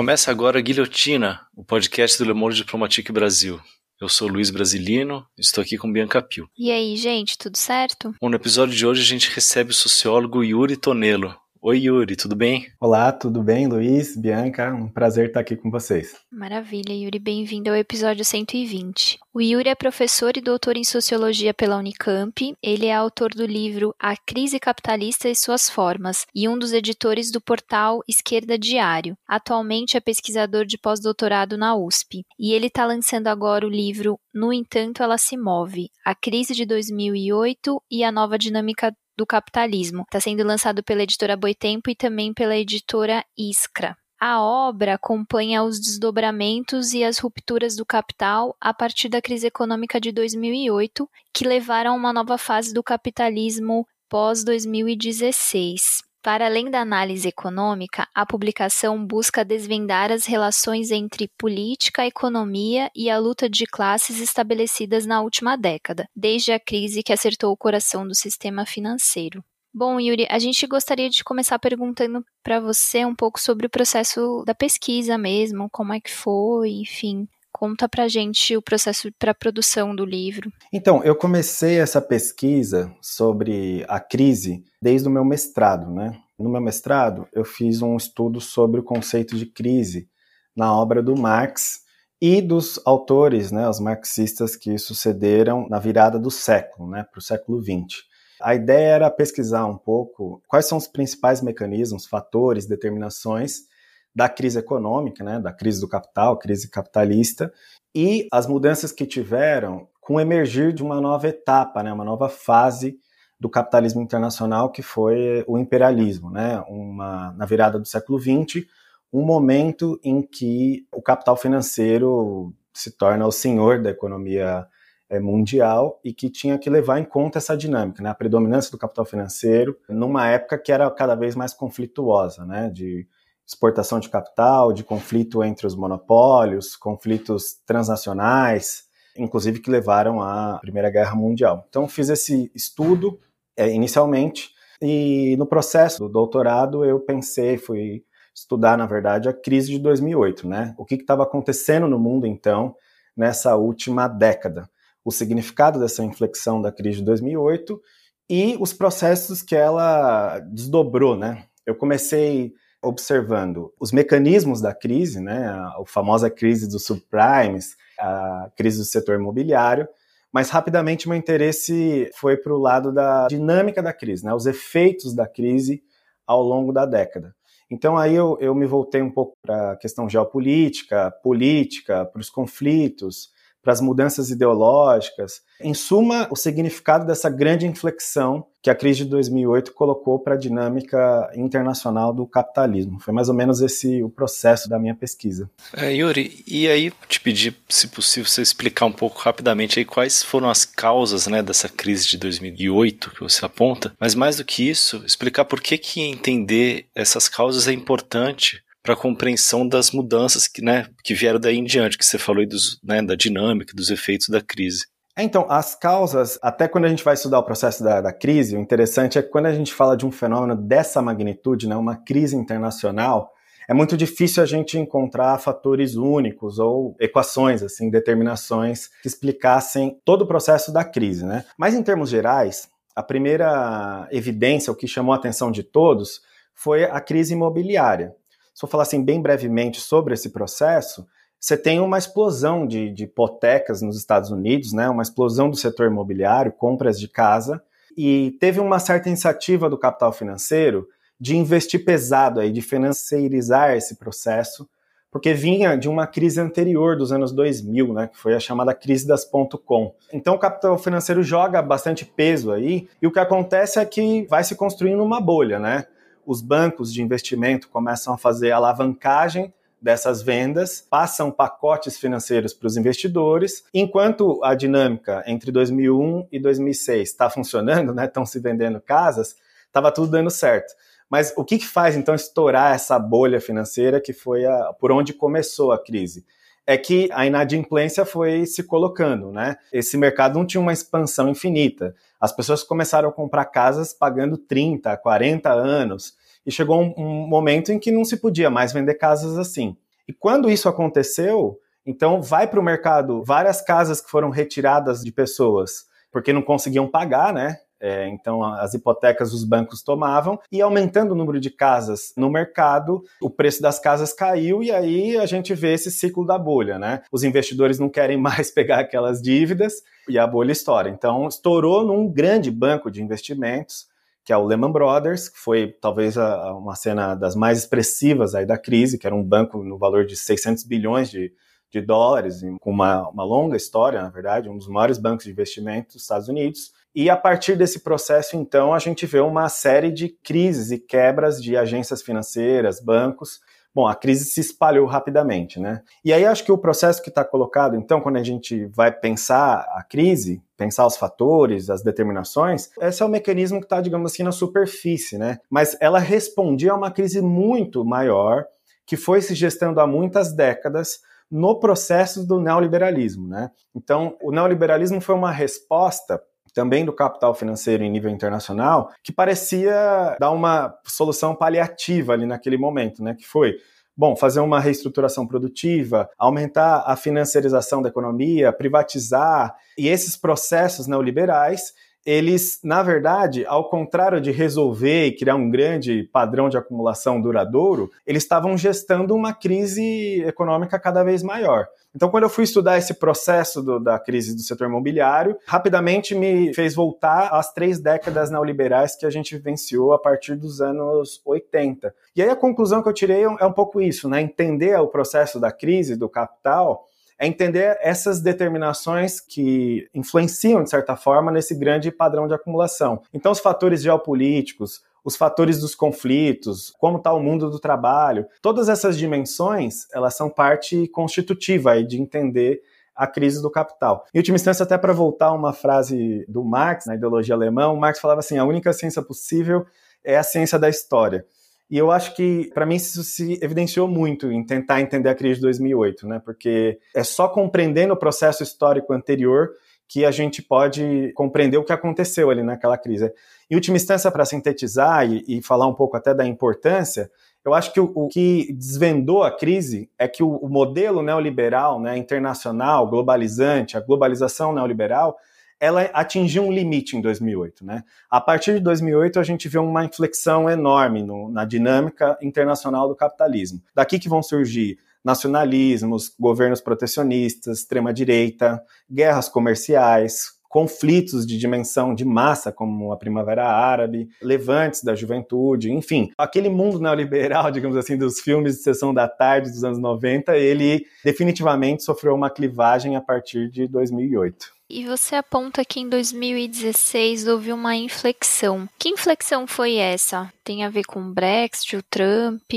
Começa agora Guilhotina, o podcast do Le Monde Diplomatique Brasil. Eu sou Luiz Brasilino, estou aqui com Bianca Pio. E aí, gente, tudo certo? Bom, no episódio de hoje a gente recebe o sociólogo Yuri Tonelo. Oi, Yuri, tudo bem? Olá, tudo bem, Luiz, Bianca? Um prazer estar aqui com vocês. Maravilha, Yuri, bem-vindo ao episódio 120. O Yuri é professor e doutor em sociologia pela Unicamp. Ele é autor do livro A Crise Capitalista e Suas Formas e um dos editores do portal Esquerda Diário. Atualmente é pesquisador de pós-doutorado na USP. E ele está lançando agora o livro No Entanto, Ela Se Move: A Crise de 2008 e a Nova Dinâmica do capitalismo. Está sendo lançado pela editora Boitempo e também pela editora Iskra. A obra acompanha os desdobramentos e as rupturas do capital a partir da crise econômica de 2008, que levaram a uma nova fase do capitalismo pós-2016. Para além da análise econômica, a publicação busca desvendar as relações entre política, economia e a luta de classes estabelecidas na última década, desde a crise que acertou o coração do sistema financeiro. Bom, Yuri, a gente gostaria de começar perguntando para você um pouco sobre o processo da pesquisa mesmo, como é que foi, enfim, Conta pra gente o processo para produção do livro. Então, eu comecei essa pesquisa sobre a crise desde o meu mestrado, né? No meu mestrado, eu fiz um estudo sobre o conceito de crise na obra do Marx e dos autores, né, os marxistas que sucederam na virada do século, né, para o século XX. A ideia era pesquisar um pouco quais são os principais mecanismos, fatores, determinações da crise econômica, né, da crise do capital, crise capitalista, e as mudanças que tiveram com o emergir de uma nova etapa, né, uma nova fase do capitalismo internacional, que foi o imperialismo, né, uma, na virada do século XX, um momento em que o capital financeiro se torna o senhor da economia eh, mundial e que tinha que levar em conta essa dinâmica, né, a predominância do capital financeiro numa época que era cada vez mais conflituosa, né, de exportação de capital, de conflito entre os monopólios, conflitos transnacionais, inclusive que levaram à Primeira Guerra Mundial. Então fiz esse estudo é, inicialmente e no processo do doutorado eu pensei, fui estudar na verdade a crise de 2008, né? O que estava acontecendo no mundo então nessa última década, o significado dessa inflexão da crise de 2008 e os processos que ela desdobrou, né? Eu comecei observando os mecanismos da crise, né, a, famosa crise dos subprimes, a crise do setor imobiliário, mas rapidamente meu interesse foi para o lado da dinâmica da crise, né, os efeitos da crise ao longo da década. Então aí eu, eu me voltei um pouco para a questão geopolítica, política, para os conflitos, para as mudanças ideológicas. Em suma, o significado dessa grande inflexão que a crise de 2008 colocou para a dinâmica internacional do capitalismo. Foi mais ou menos esse o processo da minha pesquisa. É, Yuri, e aí te pedir, se possível, você explicar um pouco rapidamente aí quais foram as causas né, dessa crise de 2008 que você aponta, mas mais do que isso, explicar por que, que entender essas causas é importante para a compreensão das mudanças que, né, que vieram daí em diante, que você falou dos, né, da dinâmica, dos efeitos da crise. É, então, as causas, até quando a gente vai estudar o processo da, da, crise, o interessante é que quando a gente fala de um fenômeno dessa magnitude, né, uma crise internacional, é muito difícil a gente encontrar fatores únicos ou equações, assim, determinações que explicassem todo o processo da crise, né? Mas em termos gerais, a primeira evidência, o que chamou a atenção de todos, foi a crise imobiliária. Se eu falar assim bem brevemente sobre esse processo, você tem uma explosão de, de hipotecas nos Estados Unidos, né, uma explosão do setor imobiliário, compras de casa, e teve uma certa iniciativa do capital financeiro de investir pesado aí, de financiarizar esse processo, porque vinha de uma crise anterior dos anos 2000, né, que foi a chamada crise das .com. Então o capital financeiro joga bastante peso aí, e o que acontece é que vai se construindo uma bolha, né? Os bancos de investimento começam a fazer alavancagem dessas vendas, passam pacotes financeiros para os investidores, enquanto a dinâmica entre 2001 e 2006 está funcionando, né, estão se vendendo casas, estava tudo dando certo. Mas o que, que faz então estourar essa bolha financeira que foi a, por onde começou a crise? É que a inadimplência foi se colocando, né? Esse mercado não tinha uma expansão infinita. As pessoas começaram a comprar casas pagando 30, 40 anos, e chegou um, um momento em que não se podia mais vender casas assim. E quando isso aconteceu, então vai para o mercado várias casas que foram retiradas de pessoas porque não conseguiam pagar, né? É, então, as hipotecas os bancos tomavam e aumentando o número de casas no mercado, o preço das casas caiu e aí a gente vê esse ciclo da bolha, né? Os investidores não querem mais pegar aquelas dívidas e a bolha estoura. Então, estourou num grande banco de investimentos, que é o Lehman Brothers, que foi talvez a, uma cena das mais expressivas aí da crise, que era um banco no valor de 600 bilhões de, de dólares, com uma, uma longa história, na verdade, um dos maiores bancos de investimento dos Estados Unidos e a partir desse processo, então, a gente vê uma série de crises e quebras de agências financeiras, bancos. Bom, a crise se espalhou rapidamente, né? E aí acho que o processo que está colocado, então, quando a gente vai pensar a crise, pensar os fatores, as determinações, esse é o mecanismo que está, digamos assim, na superfície, né? Mas ela respondia a uma crise muito maior, que foi se gestando há muitas décadas, no processo do neoliberalismo, né? Então, o neoliberalismo foi uma resposta também do capital financeiro em nível internacional, que parecia dar uma solução paliativa ali naquele momento, né? Que foi Bom, fazer uma reestruturação produtiva, aumentar a financiarização da economia, privatizar, e esses processos neoliberais eles, na verdade, ao contrário de resolver e criar um grande padrão de acumulação duradouro, eles estavam gestando uma crise econômica cada vez maior. Então, quando eu fui estudar esse processo do, da crise do setor imobiliário, rapidamente me fez voltar às três décadas neoliberais que a gente vivenciou a partir dos anos 80. E aí a conclusão que eu tirei é um pouco isso, né? Entender o processo da crise do capital é entender essas determinações que influenciam, de certa forma, nesse grande padrão de acumulação. Então, os fatores geopolíticos, os fatores dos conflitos, como está o mundo do trabalho, todas essas dimensões, elas são parte constitutiva de entender a crise do capital. Em última instância, até para voltar a uma frase do Marx, na ideologia alemã, Marx falava assim: a única ciência possível é a ciência da história. E eu acho que, para mim, isso se evidenciou muito em tentar entender a crise de 2008, né? Porque é só compreendendo o processo histórico anterior que a gente pode compreender o que aconteceu ali naquela crise. Em última instância, para sintetizar e, e, falar um pouco até da importância, eu acho que o, o que desvendou a crise é que o, o modelo neoliberal, né, internacional, globalizante, a globalização neoliberal, ela atingiu um limite em 2008. Né? A partir de 2008, a gente vê uma inflexão enorme no, na dinâmica internacional do capitalismo. Daqui que vão surgir nacionalismos, governos protecionistas, extrema-direita, guerras comerciais, conflitos de dimensão de massa, como a Primavera Árabe, levantes da juventude, enfim. Aquele mundo neoliberal, digamos assim, dos filmes de sessão da tarde dos anos 90, ele definitivamente sofreu uma clivagem a partir de 2008. E você aponta que em 2016 houve uma inflexão. Que inflexão foi essa? Tem a ver com o Brexit, o Trump?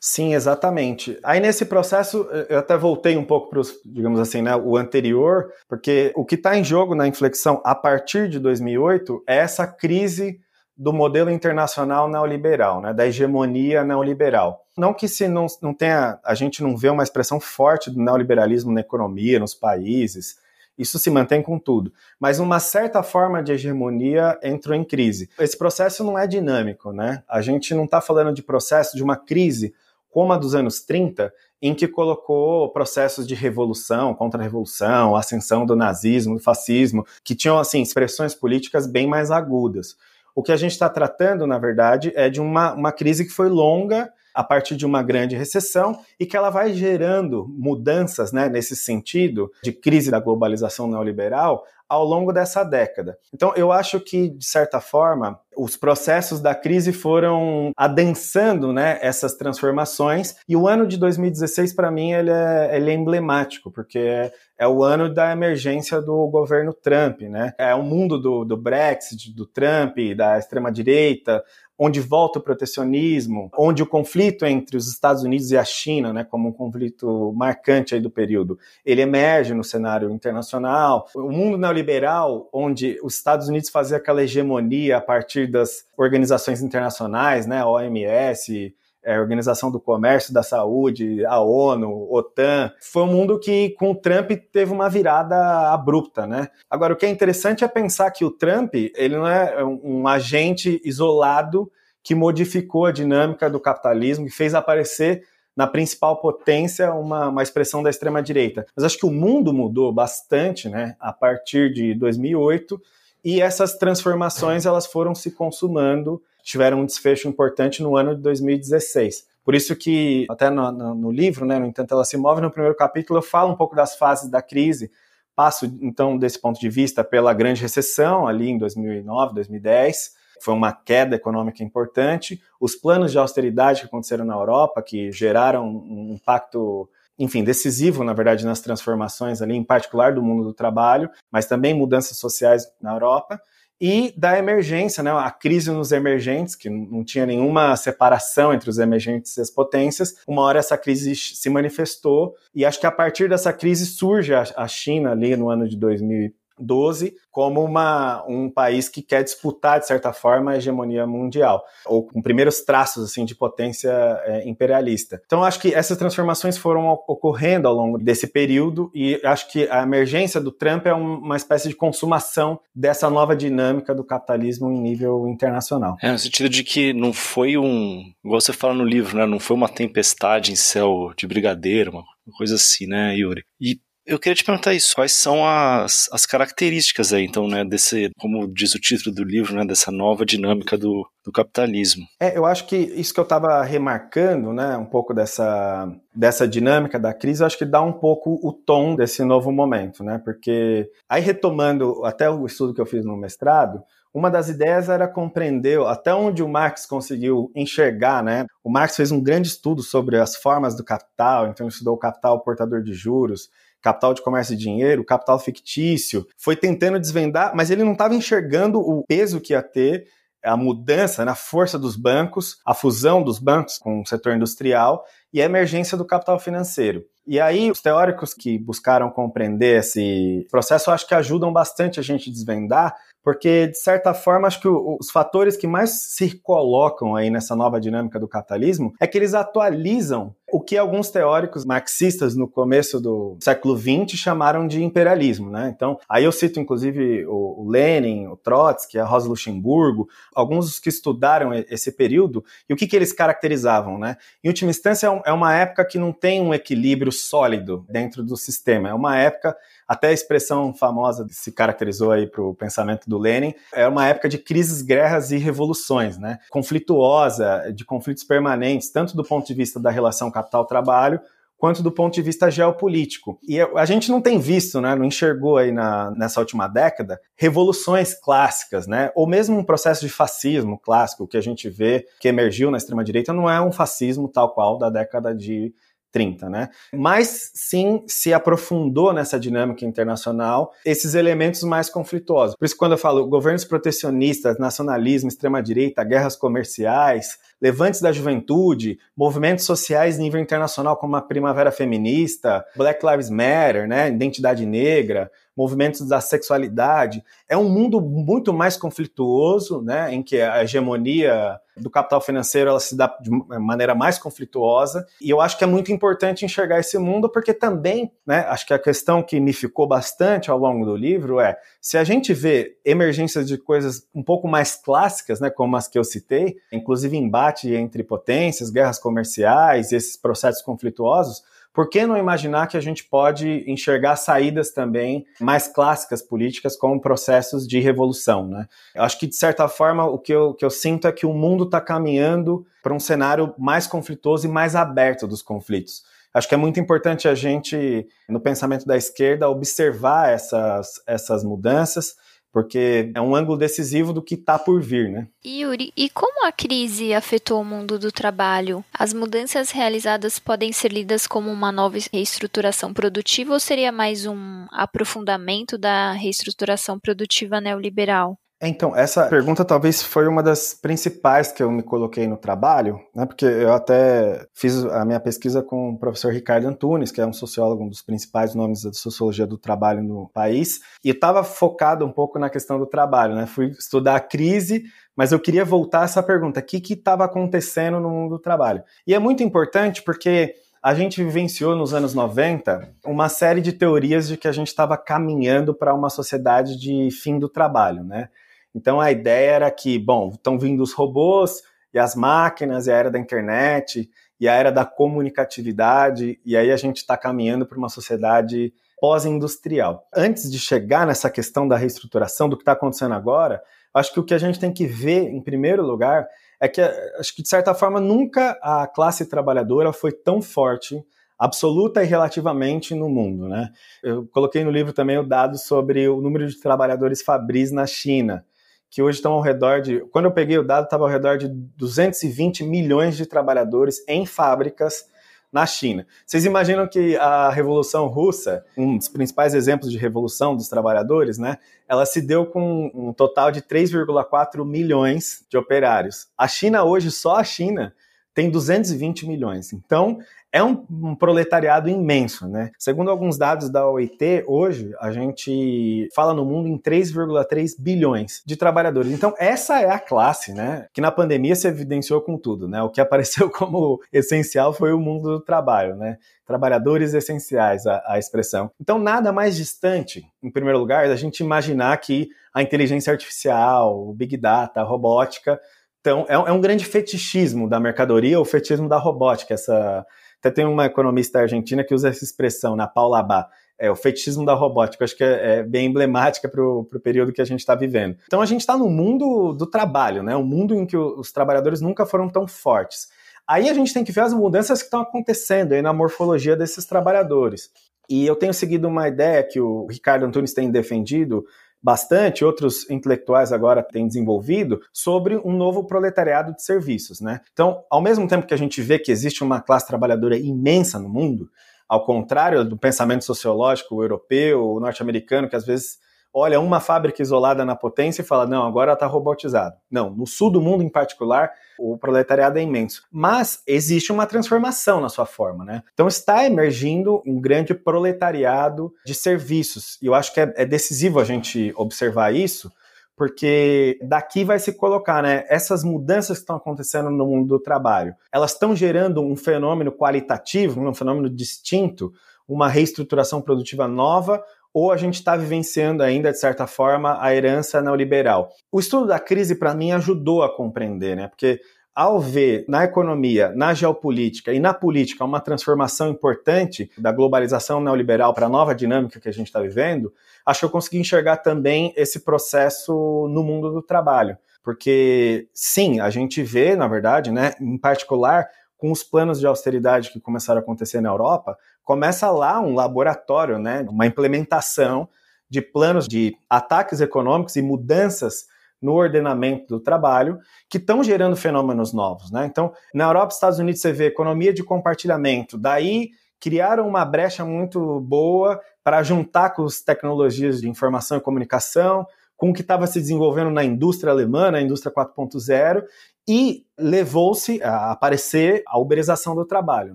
Sim, exatamente. Aí nesse processo, eu até voltei um pouco para os, digamos assim, né, o anterior, porque o que está em jogo na inflexão a partir de 2008 é essa crise do modelo internacional neoliberal, né, da hegemonia neoliberal. Não que se não, não tenha, a gente não vê uma expressão forte do neoliberalismo na economia, nos países, isso se mantém com tudo. Mas uma certa forma de hegemonia entrou em crise. Esse processo não é dinâmico, né? A gente não está falando de processo de uma crise como a dos anos 30, em que colocou processos de revolução, contra-revolução, ascensão do nazismo, do fascismo, que tinham assim expressões políticas bem mais agudas. O que a gente está tratando, na verdade, é de uma, uma crise que foi longa a partir de uma grande recessão e que ela vai gerando mudanças né, nesse sentido de crise da globalização neoliberal ao longo dessa década. Então, eu acho que, de certa forma, os processos da crise foram adensando né, essas transformações, e o ano de 2016, para mim, ele é, ele é emblemático, porque é, é, o ano da emergência do governo Trump. Né? É o mundo do, do Brexit, do Trump, da extrema-direita, onde volta o protecionismo, onde o conflito entre os Estados Unidos e a China, né, como um conflito marcante aí do período, ele emerge no cenário internacional. O mundo neoliberal, onde os Estados Unidos faziam aquela hegemonia a partir das organizações internacionais, né, OMS, é, Organização do Comércio, da Saúde, a ONU, OTAN. Foi um mundo que, com o Trump, teve uma virada abrupta, né? Agora, o que é interessante é pensar que o Trump, ele não é um agente isolado que modificou a dinâmica do capitalismo, que fez aparecer na principal potência uma, uma expressão da extrema-direita. Mas acho que o mundo mudou bastante né, a partir de 2008 e essas transformações elas foram se consumando, tiveram um desfecho importante no ano de 2016. Por isso que, até no, no, no livro, né, no Entanto Ela Se Move, no primeiro capítulo, eu falo um pouco das fases da crise, passo, então, desse ponto de vista, pela grande recessão, ali em 2009, 2010, foi uma queda econômica importante, os planos de austeridade que aconteceram na Europa, que geraram um impacto enfim, decisivo, na verdade, nas transformações ali, em particular do mundo do trabalho, mas também mudanças sociais na Europa, e da emergência, né, a crise nos emergentes, que não tinha nenhuma separação entre os emergentes e as potências. Uma hora essa crise se manifestou, e acho que a partir dessa crise surge a China ali no ano de 2000 12 como uma, um país que quer disputar, de certa forma, a hegemonia mundial, ou com primeiros traços assim de potência é, imperialista. Então, acho que essas transformações foram ocorrendo ao longo desse período, e acho que a emergência do Trump é uma espécie de consumação dessa nova dinâmica do capitalismo em nível internacional. É, no sentido de que não foi um, igual você fala no livro, né, não foi uma tempestade em céu de brigadeiro, uma coisa assim, né, Yuri? E eu queria te perguntar isso, quais são as, as características aí, então, né, desse, como diz o título do livro, né, dessa nova dinâmica do, do capitalismo. É, eu acho que isso que eu estava remarcando, né, um pouco dessa, dessa dinâmica da crise, eu acho que dá um pouco o tom desse novo momento, né, porque aí retomando até o estudo que eu fiz no mestrado, uma das ideias era compreender até onde o Marx conseguiu enxergar, né? O Marx fez um grande estudo sobre as formas do capital, então estudou o capital portador de juros, capital de comércio e dinheiro, capital fictício, foi tentando desvendar, mas ele não estava enxergando o peso que ia ter a mudança na força dos bancos, a fusão dos bancos com o setor industrial e a emergência do capital financeiro. E aí, os teóricos que buscaram compreender esse processo, acho que ajudam bastante a gente desvendar, porque, de certa forma, acho que os fatores que mais se colocam aí nessa nova dinâmica do capitalismo é que eles atualizam o que alguns teóricos marxistas no começo do século XX chamaram de imperialismo, né? Então, aí eu cito inclusive o Lenin, o Trotsky, a Rosa Luxemburgo, alguns que estudaram esse período e o que, que eles caracterizavam, né? Em última instância, é, é uma época que não tem um equilíbrio sólido dentro do sistema, é uma época até a expressão famosa que se caracterizou aí para o pensamento do Lenin, é uma época de crises, guerras e revoluções, né? Conflituosa, de conflitos permanentes, tanto do ponto de vista da relação capital-trabalho, quanto do ponto de vista geopolítico. E a gente não tem visto, né, não enxergou aí na, nessa última década, revoluções clássicas, né, ou mesmo um processo de fascismo clássico que a gente vê que emergiu na extrema-direita não é um fascismo tal qual da década de 30, né? Mas sim se aprofundou nessa dinâmica internacional esses elementos mais conflituosos. Por isso, quando eu falo governos protecionistas, nacionalismo, extrema-direita, guerras comerciais, levantes da juventude, movimentos sociais nível internacional como a Primavera Feminista, Black Lives Matter, né, identidade negra, movimentos da sexualidade. É um mundo muito mais conflituoso, né, em que a hegemonia do capital financeiro ela se dá de maneira mais conflituosa. E eu acho que é muito importante enxergar esse mundo, porque também, né, acho que a questão que me ficou bastante ao longo do livro é se a gente vê emergências de coisas um pouco mais clássicas, né, como as que eu citei, inclusive embate entre potências, guerras comerciais, esses processos conflituosos, por que não imaginar que a gente pode enxergar saídas também mais clássicas políticas como processos de revolução? Né? Eu acho que, de certa forma, o que eu, que eu sinto é que o mundo está caminhando para um cenário mais conflituoso e mais aberto dos conflitos. Acho que é muito importante a gente, no pensamento da esquerda, observar essas, essas mudanças porque é um ângulo decisivo do que está por vir, né? Yuri, e como a crise afetou o mundo do trabalho? As mudanças realizadas podem ser lidas como uma nova reestruturação produtiva ou seria mais um aprofundamento da reestruturação produtiva neoliberal? Então, essa pergunta talvez foi uma das principais que eu me coloquei no trabalho, né? Porque eu até fiz a minha pesquisa com o professor Ricardo Antunes, que é um sociólogo, um dos principais nomes da sociologia do trabalho no país, e estava focado um pouco na questão do trabalho, né? Fui estudar a crise, mas eu queria voltar a essa pergunta: o que estava acontecendo no mundo do trabalho? E é muito importante porque a gente vivenciou nos anos 90 uma série de teorias de que a gente estava caminhando para uma sociedade de fim do trabalho, né? Então a ideia era que, bom, estão vindo os robôs, e as máquinas, e a era da internet, e a era da comunicatividade, e aí a gente está caminhando para uma sociedade pós-industrial. Antes de chegar nessa questão da reestruturação, do que está acontecendo agora, acho que o que a gente tem que ver, em primeiro lugar, é que, acho que de certa forma, nunca a classe trabalhadora foi tão forte absoluta e relativamente no mundo, né? Eu coloquei no livro também o dado sobre o número de trabalhadores fabris na China que hoje estão ao redor de. Quando eu peguei o dado, estava ao redor de 220 milhões de trabalhadores em fábricas na China. Vocês imaginam que a Revolução Russa, um dos principais exemplos de revolução dos trabalhadores, né? Ela se deu com um total de 3,4 milhões de operários. A China hoje, só a China, tem 220 milhões. Então, é um, um, proletariado imenso, né? Segundo alguns dados da OIT, hoje a gente fala no mundo em 3,3 bilhões de trabalhadores. Então, essa é a classe, né? Que na pandemia se evidenciou com tudo, né? O que apareceu como essencial foi o mundo do trabalho, né? Trabalhadores essenciais, a, a expressão. Então, nada mais distante, em primeiro lugar, da gente imaginar que a inteligência artificial, o Big Data, a robótica então, é um, grande fetichismo da mercadoria, o fetichismo da robótica, essa, até tem uma economista argentina que usa essa expressão, na Paula Bá, é o fetichismo da robótica. Acho que é, é bem emblemática para o período que a gente está vivendo. Então a gente está no mundo do trabalho, né? Um mundo em que os trabalhadores nunca foram tão fortes. Aí a gente tem que ver as mudanças que estão acontecendo aí na morfologia desses trabalhadores. E eu tenho seguido uma ideia que o Ricardo Antunes tem defendido bastante, outros intelectuais agora têm desenvolvido, sobre um novo proletariado de serviços. Né? Então, ao mesmo tempo que a gente vê que existe uma classe trabalhadora imensa no mundo, ao contrário do pensamento sociológico europeu, norte-americano, que às vezes olha uma fábrica isolada na potência e fala: não, agora está robotizada. Não, no sul do mundo em particular, o proletariado é imenso. Mas existe uma transformação na sua forma, né? Então está emergindo um grande proletariado de serviços. E eu acho que é, é decisivo a gente observar isso, porque daqui vai se colocar, né? Essas mudanças que estão acontecendo no mundo do trabalho, elas estão gerando um fenômeno qualitativo, um fenômeno distinto, uma reestruturação produtiva nova, ou a gente está vivenciando ainda, de certa forma, a herança neoliberal. O estudo da crise, para mim, ajudou a compreender, né? Porque ao ver na economia, na geopolítica e na política uma transformação importante da globalização neoliberal para a nova dinâmica que a gente está vivendo, acho que eu consegui enxergar também esse processo no mundo do trabalho. Porque, sim, a gente vê, na verdade, né, em particular, com os planos de austeridade que começaram a acontecer na Europa, começa lá um laboratório, né, uma implementação de planos de ataques econômicos e mudanças no ordenamento do trabalho que estão gerando fenômenos novos, né? Então, na Europa e Estados Unidos você vê economia de compartilhamento, daí criaram uma brecha muito boa para juntar com as tecnologias de informação e comunicação, com o que estava se desenvolvendo na indústria alemã, na indústria 4.0, e levou-se a aparecer a uberização do trabalho,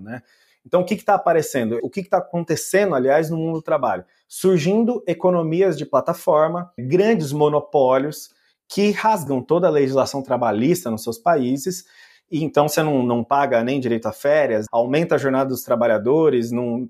né? Então, o que está aparecendo? O que está acontecendo, aliás, no mundo do trabalho? Surgindo economias de plataforma, grandes monopólios que rasgam toda a legislação trabalhista nos seus países. E então você não, não paga nem direito a férias, aumenta a jornada dos trabalhadores, não,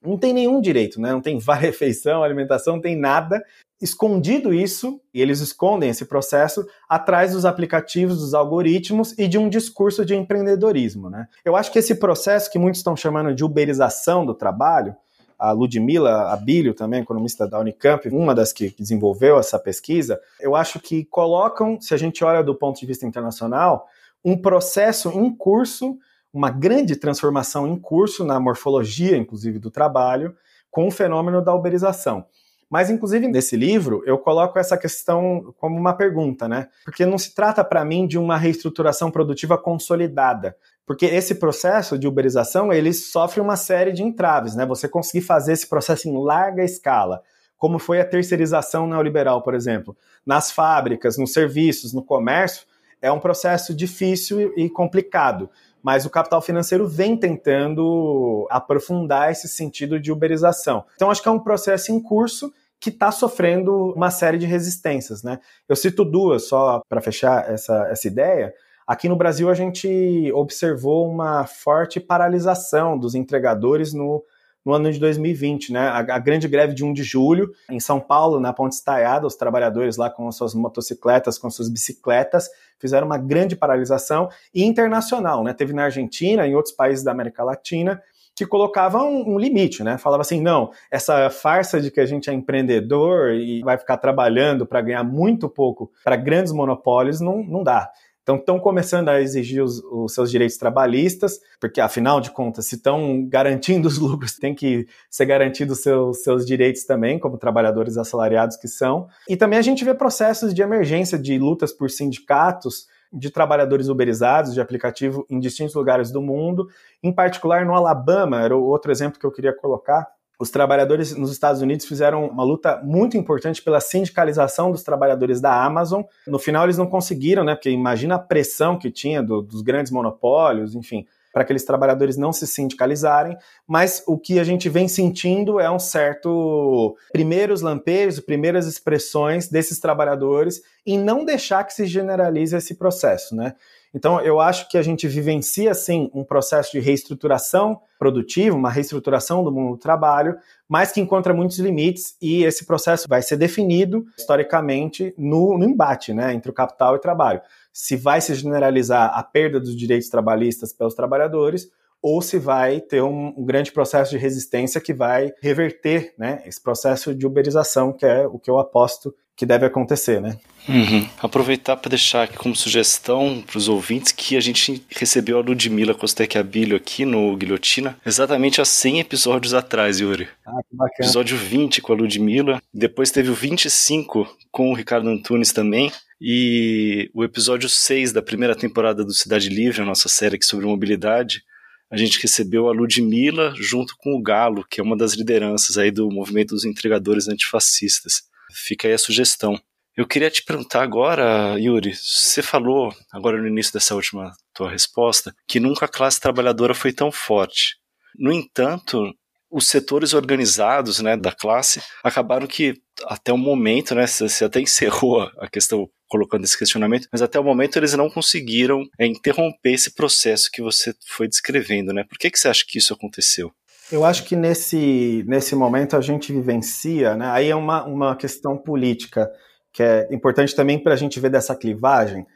não tem nenhum direito, né? Não tem vale-refeição, alimentação, não tem nada escondido isso, e eles escondem esse processo atrás dos aplicativos, dos algoritmos e de um discurso de empreendedorismo. Né? Eu acho que esse processo que muitos estão chamando de uberização do trabalho, a Ludmila Abílio, também economista da Unicamp, uma das que desenvolveu essa pesquisa, eu acho que colocam, se a gente olha do ponto de vista internacional, um processo em curso, uma grande transformação em curso na morfologia, inclusive, do trabalho, com o fenômeno da uberização. Mas, inclusive, nesse livro, eu coloco essa questão como uma pergunta, né? Porque não se trata, para mim, de uma reestruturação produtiva consolidada. Porque esse processo de uberização, ele sofre uma série de entraves, né? Você conseguir fazer esse processo em larga escala, como foi a terceirização neoliberal, por exemplo, nas fábricas, nos serviços, no comércio, é um processo difícil e complicado mas o capital financeiro vem tentando aprofundar esse sentido de uberização. Então, acho que é um processo em curso que está sofrendo uma série de resistências. Né? Eu cito duas só para fechar essa, essa ideia. Aqui no Brasil, a gente observou uma forte paralisação dos entregadores no, no ano de 2020, né? A, a, grande greve de 1 de julho, em São Paulo, na Ponte Estaiada, os trabalhadores lá com suas motocicletas, com suas bicicletas, fizeram uma grande paralisação e internacional, né? Teve na Argentina, em outros países da América Latina, que colocava um, um, limite, né? Falava assim, não, essa farsa de que a gente é empreendedor e vai ficar trabalhando para ganhar muito pouco para grandes monopólios não, não dá. Então, estão começando a exigir os, os, seus direitos trabalhistas, porque, afinal de contas, se estão garantindo os lucros, tem que ser garantido os seus, seus direitos também, como trabalhadores assalariados que são. E também a gente vê processos de emergência, de lutas por sindicatos, de trabalhadores uberizados de aplicativo em distintos lugares do mundo, em particular no Alabama, era outro exemplo que eu queria colocar, os trabalhadores nos Estados Unidos fizeram uma luta muito importante pela sindicalização dos trabalhadores da Amazon. No final, eles não conseguiram, né? Porque imagina a pressão que tinha do, dos grandes monopólios, enfim, para aqueles trabalhadores não se sindicalizarem. Mas o que a gente vem sentindo é um certo primeiros lampejos, primeiras expressões desses trabalhadores em não deixar que se generalize esse processo, né? Então, eu acho que a gente vivencia, sim, um processo de reestruturação produtiva, uma reestruturação do mundo do trabalho, mas que encontra muitos limites e esse processo vai ser definido historicamente no, no embate né, entre o capital e o trabalho. Se vai se generalizar a perda dos direitos trabalhistas pelos trabalhadores ou se vai ter um, um, grande processo de resistência que vai reverter né, esse processo de uberização, que é o que eu aposto que deve acontecer, né? Uhum. Aproveitar para deixar aqui como sugestão para os ouvintes que a gente recebeu a Ludmilla Costechiabilho aqui no Guilhotina exatamente há 100 episódios atrás, Yuri. Ah, que bacana. Episódio 20 com a Ludmilla, depois teve o 25 com o Ricardo Antunes também, e o episódio 6 da primeira temporada do Cidade Livre, a nossa série aqui sobre mobilidade, a gente recebeu a Ludmilla junto com o Galo, que é uma das lideranças aí do movimento dos entregadores antifascistas. Fica aí a sugestão. Eu queria te perguntar agora, Yuri, você falou agora no início dessa última tua resposta que nunca a classe trabalhadora foi tão forte. No entanto, os setores organizados né, da classe acabaram que até o momento, né, você até encerrou a questão colocando esse questionamento, mas até o momento eles não conseguiram é, interromper esse processo que você foi descrevendo, né? Por que, que você acha que isso aconteceu? Eu acho que nesse, nesse momento a gente vivencia, né? Aí é uma, uma questão política que é importante também para a gente ver dessa clivagem,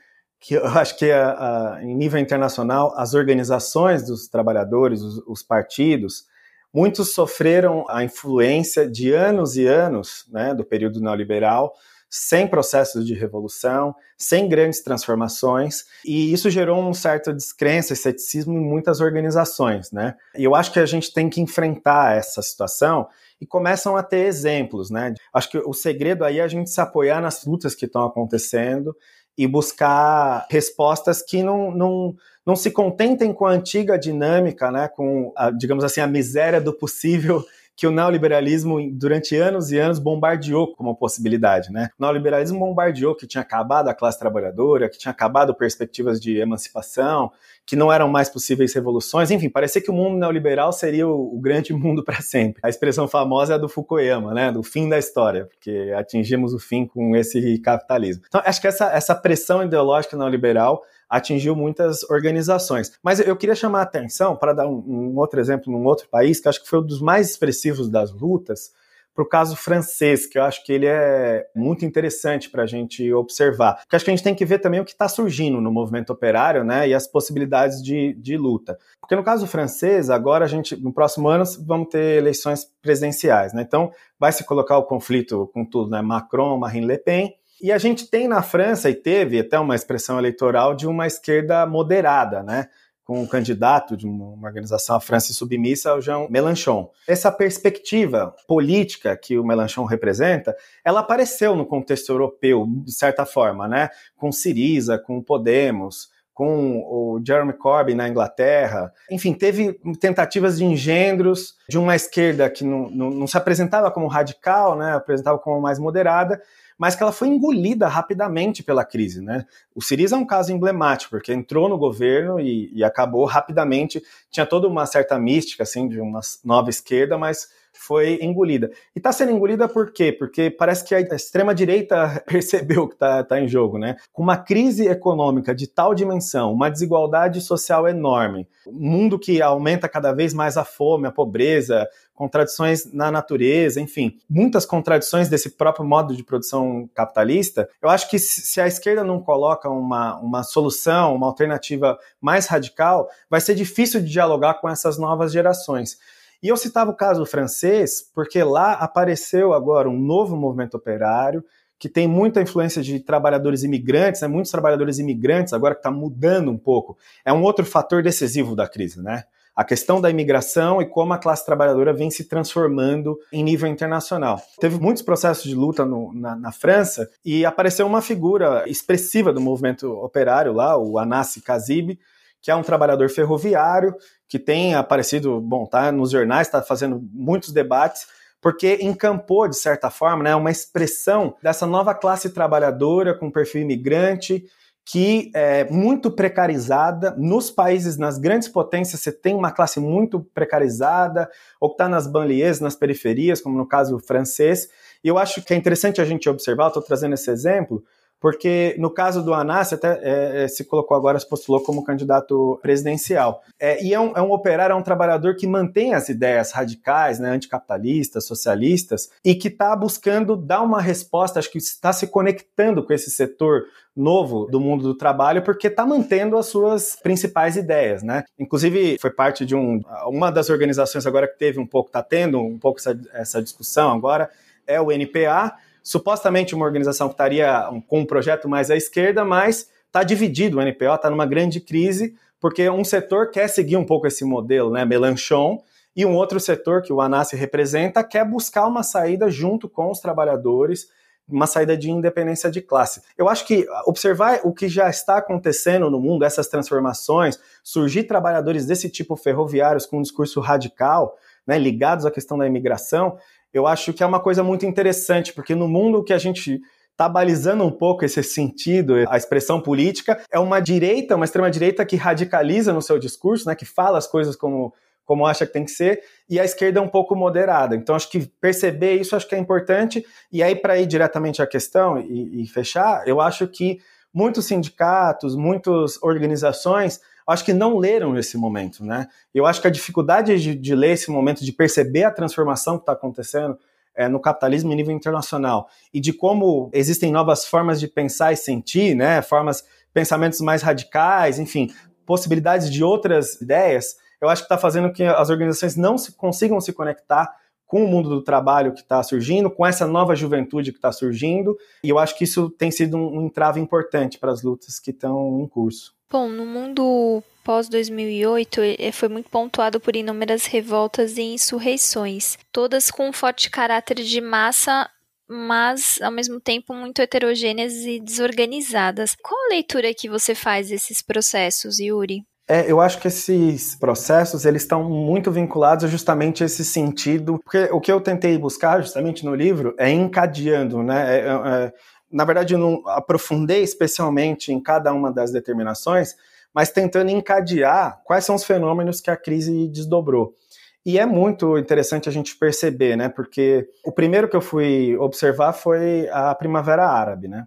que eu acho que a, a, em nível internacional as organizações dos trabalhadores, os, os partidos, muitos sofreram a influência de anos e anos, né, do período neoliberal, sem processos de revolução, sem grandes transformações, e isso gerou um certo descrença e ceticismo em muitas organizações, né? E eu acho que a gente tem que enfrentar essa situação e começam a ter exemplos, né? Acho que o segredo aí é a gente se apoiar nas lutas que estão acontecendo e buscar respostas que não, não, não se contentem com a antiga dinâmica, né, com, a, digamos assim, a miséria do possível que o neoliberalismo, durante anos e anos, bombardeou como possibilidade. Né? O neoliberalismo bombardeou que tinha acabado a classe trabalhadora, que tinha acabado perspectivas de emancipação, que não eram mais possíveis revoluções. Enfim, parecia que o mundo neoliberal seria o, grande mundo para sempre. A expressão famosa é a do Fukuyama, né? do fim da história, porque atingimos o fim com esse capitalismo. Então, acho que essa, essa pressão ideológica neoliberal atingiu muitas organizações. Mas eu queria chamar a atenção, para dar um, um outro exemplo num outro país, que acho que foi um dos mais expressivos das lutas, para o caso francês, que eu acho que ele é muito interessante para a gente observar. Porque acho que a gente tem que ver também o que está surgindo no movimento operário, né, e as possibilidades de, de luta. Porque no caso francês, agora a gente, no próximo ano, vamos ter eleições presidenciais, né, então vai se colocar o conflito com tudo, né, Macron, Marine Le Pen, e a gente tem na França, e teve até uma expressão eleitoral de uma esquerda moderada, né? com um candidato de uma organização, a França Submissa, o Jean Mélenchon. Essa perspectiva política que o Mélenchon representa, ela apareceu no contexto europeu, de certa forma, né? com Siriza, com Podemos, com o Jeremy Corbyn na Inglaterra. Enfim, teve tentativas de engendros de uma esquerda que não, não, não se apresentava como radical, né? apresentava como mais moderada, mas que ela foi engolida rapidamente pela crise. Né? O Siriza é um caso emblemático, porque entrou no governo e, e acabou rapidamente, tinha toda uma certa mística assim, de uma nova esquerda, mas foi engolida. E está sendo engolida por quê? Porque parece que a extrema-direita percebeu que está tá em jogo, né? Com uma crise econômica de tal dimensão, uma desigualdade social enorme, um mundo que aumenta cada vez mais a fome, a pobreza, contradições na natureza, enfim, muitas contradições desse próprio modo de produção capitalista. Eu acho que se a esquerda não coloca uma, uma solução, uma alternativa mais radical, vai ser difícil de dialogar com essas novas gerações. E eu citava o caso francês porque lá apareceu agora um novo movimento operário que tem muita influência de trabalhadores imigrantes, né? muitos trabalhadores imigrantes agora que está mudando um pouco. É um outro fator decisivo da crise, né? A questão da imigração e como a classe trabalhadora vem se transformando em nível internacional. Teve muitos processos de luta no, na, na, França e apareceu uma figura expressiva do movimento operário lá, o Anassi Kazib, que é um trabalhador ferroviário que tem aparecido, bom, tá nos jornais, está fazendo muitos debates, porque encampou, de certa forma, né, uma expressão dessa nova classe trabalhadora com perfil imigrante, que é muito precarizada. Nos países, nas grandes potências, você tem uma classe muito precarizada, ou que está nas banlieues, nas periferias, como no caso francês. E eu acho que é interessante a gente observar, estou trazendo esse exemplo, porque no caso do Anas, até é, é, se colocou agora, se postulou como candidato presidencial. É, e é um, é um operário, é um trabalhador que mantém as ideias radicais, né, anticapitalistas, socialistas, e que está buscando dar uma resposta, acho que está se conectando com esse setor novo do mundo do trabalho, porque está mantendo as suas principais ideias, né? Inclusive, foi parte de um, uma das organizações agora que teve um pouco, está tendo um pouco essa, essa discussão agora, é o NPA, supostamente uma organização que estaria com um projeto mais à esquerda, mas está dividido, o NPO está numa grande crise, porque um setor quer seguir um pouco esse modelo, né, Melanchon, e um outro setor que o Anassi representa quer buscar uma saída junto com os trabalhadores, uma saída de independência de classe. Eu acho que observar o que já está acontecendo no mundo, essas transformações, surgir trabalhadores desse tipo ferroviários com um discurso radical, né, ligados à questão da imigração, eu acho que é uma coisa muito interessante, porque no mundo que a gente está balizando um pouco esse sentido, a expressão política, é uma direita, uma extrema-direita que radicaliza no seu discurso, né, que fala as coisas como, como acha que tem que ser, e a esquerda é um pouco moderada. Então, acho que perceber isso acho que é importante. E aí, para ir diretamente à questão e, e fechar, eu acho que muitos sindicatos, muitas organizações acho que não leram esse momento, né? Eu acho que a dificuldade de, de ler esse momento, de perceber a transformação que está acontecendo é, no capitalismo em nível internacional e de como existem novas formas de pensar e sentir, né? Formas, pensamentos mais radicais, enfim, possibilidades de outras ideias. Eu acho que está fazendo que as organizações não se, consigam se conectar com o mundo do trabalho que está surgindo, com essa nova juventude que está surgindo, e eu acho que isso tem sido um, entrave importante para as lutas que estão em curso. Bom, no mundo pós-2008 foi muito pontuado por inúmeras revoltas e insurreições, todas com um forte caráter de massa mas ao mesmo tempo muito heterogêneas e desorganizadas. Qual a leitura que você faz desses processos, Yuri? É, eu acho que esses processos eles estão muito vinculados a justamente esse sentido, porque o que eu tentei buscar justamente no livro é encadeando, né? É, é, é na verdade, eu não aprofundei especialmente em cada uma das determinações, mas tentando encadear quais são os fenômenos que a crise desdobrou. E é muito interessante a gente perceber, né? Porque o primeiro que eu fui observar foi a Primavera Árabe, né?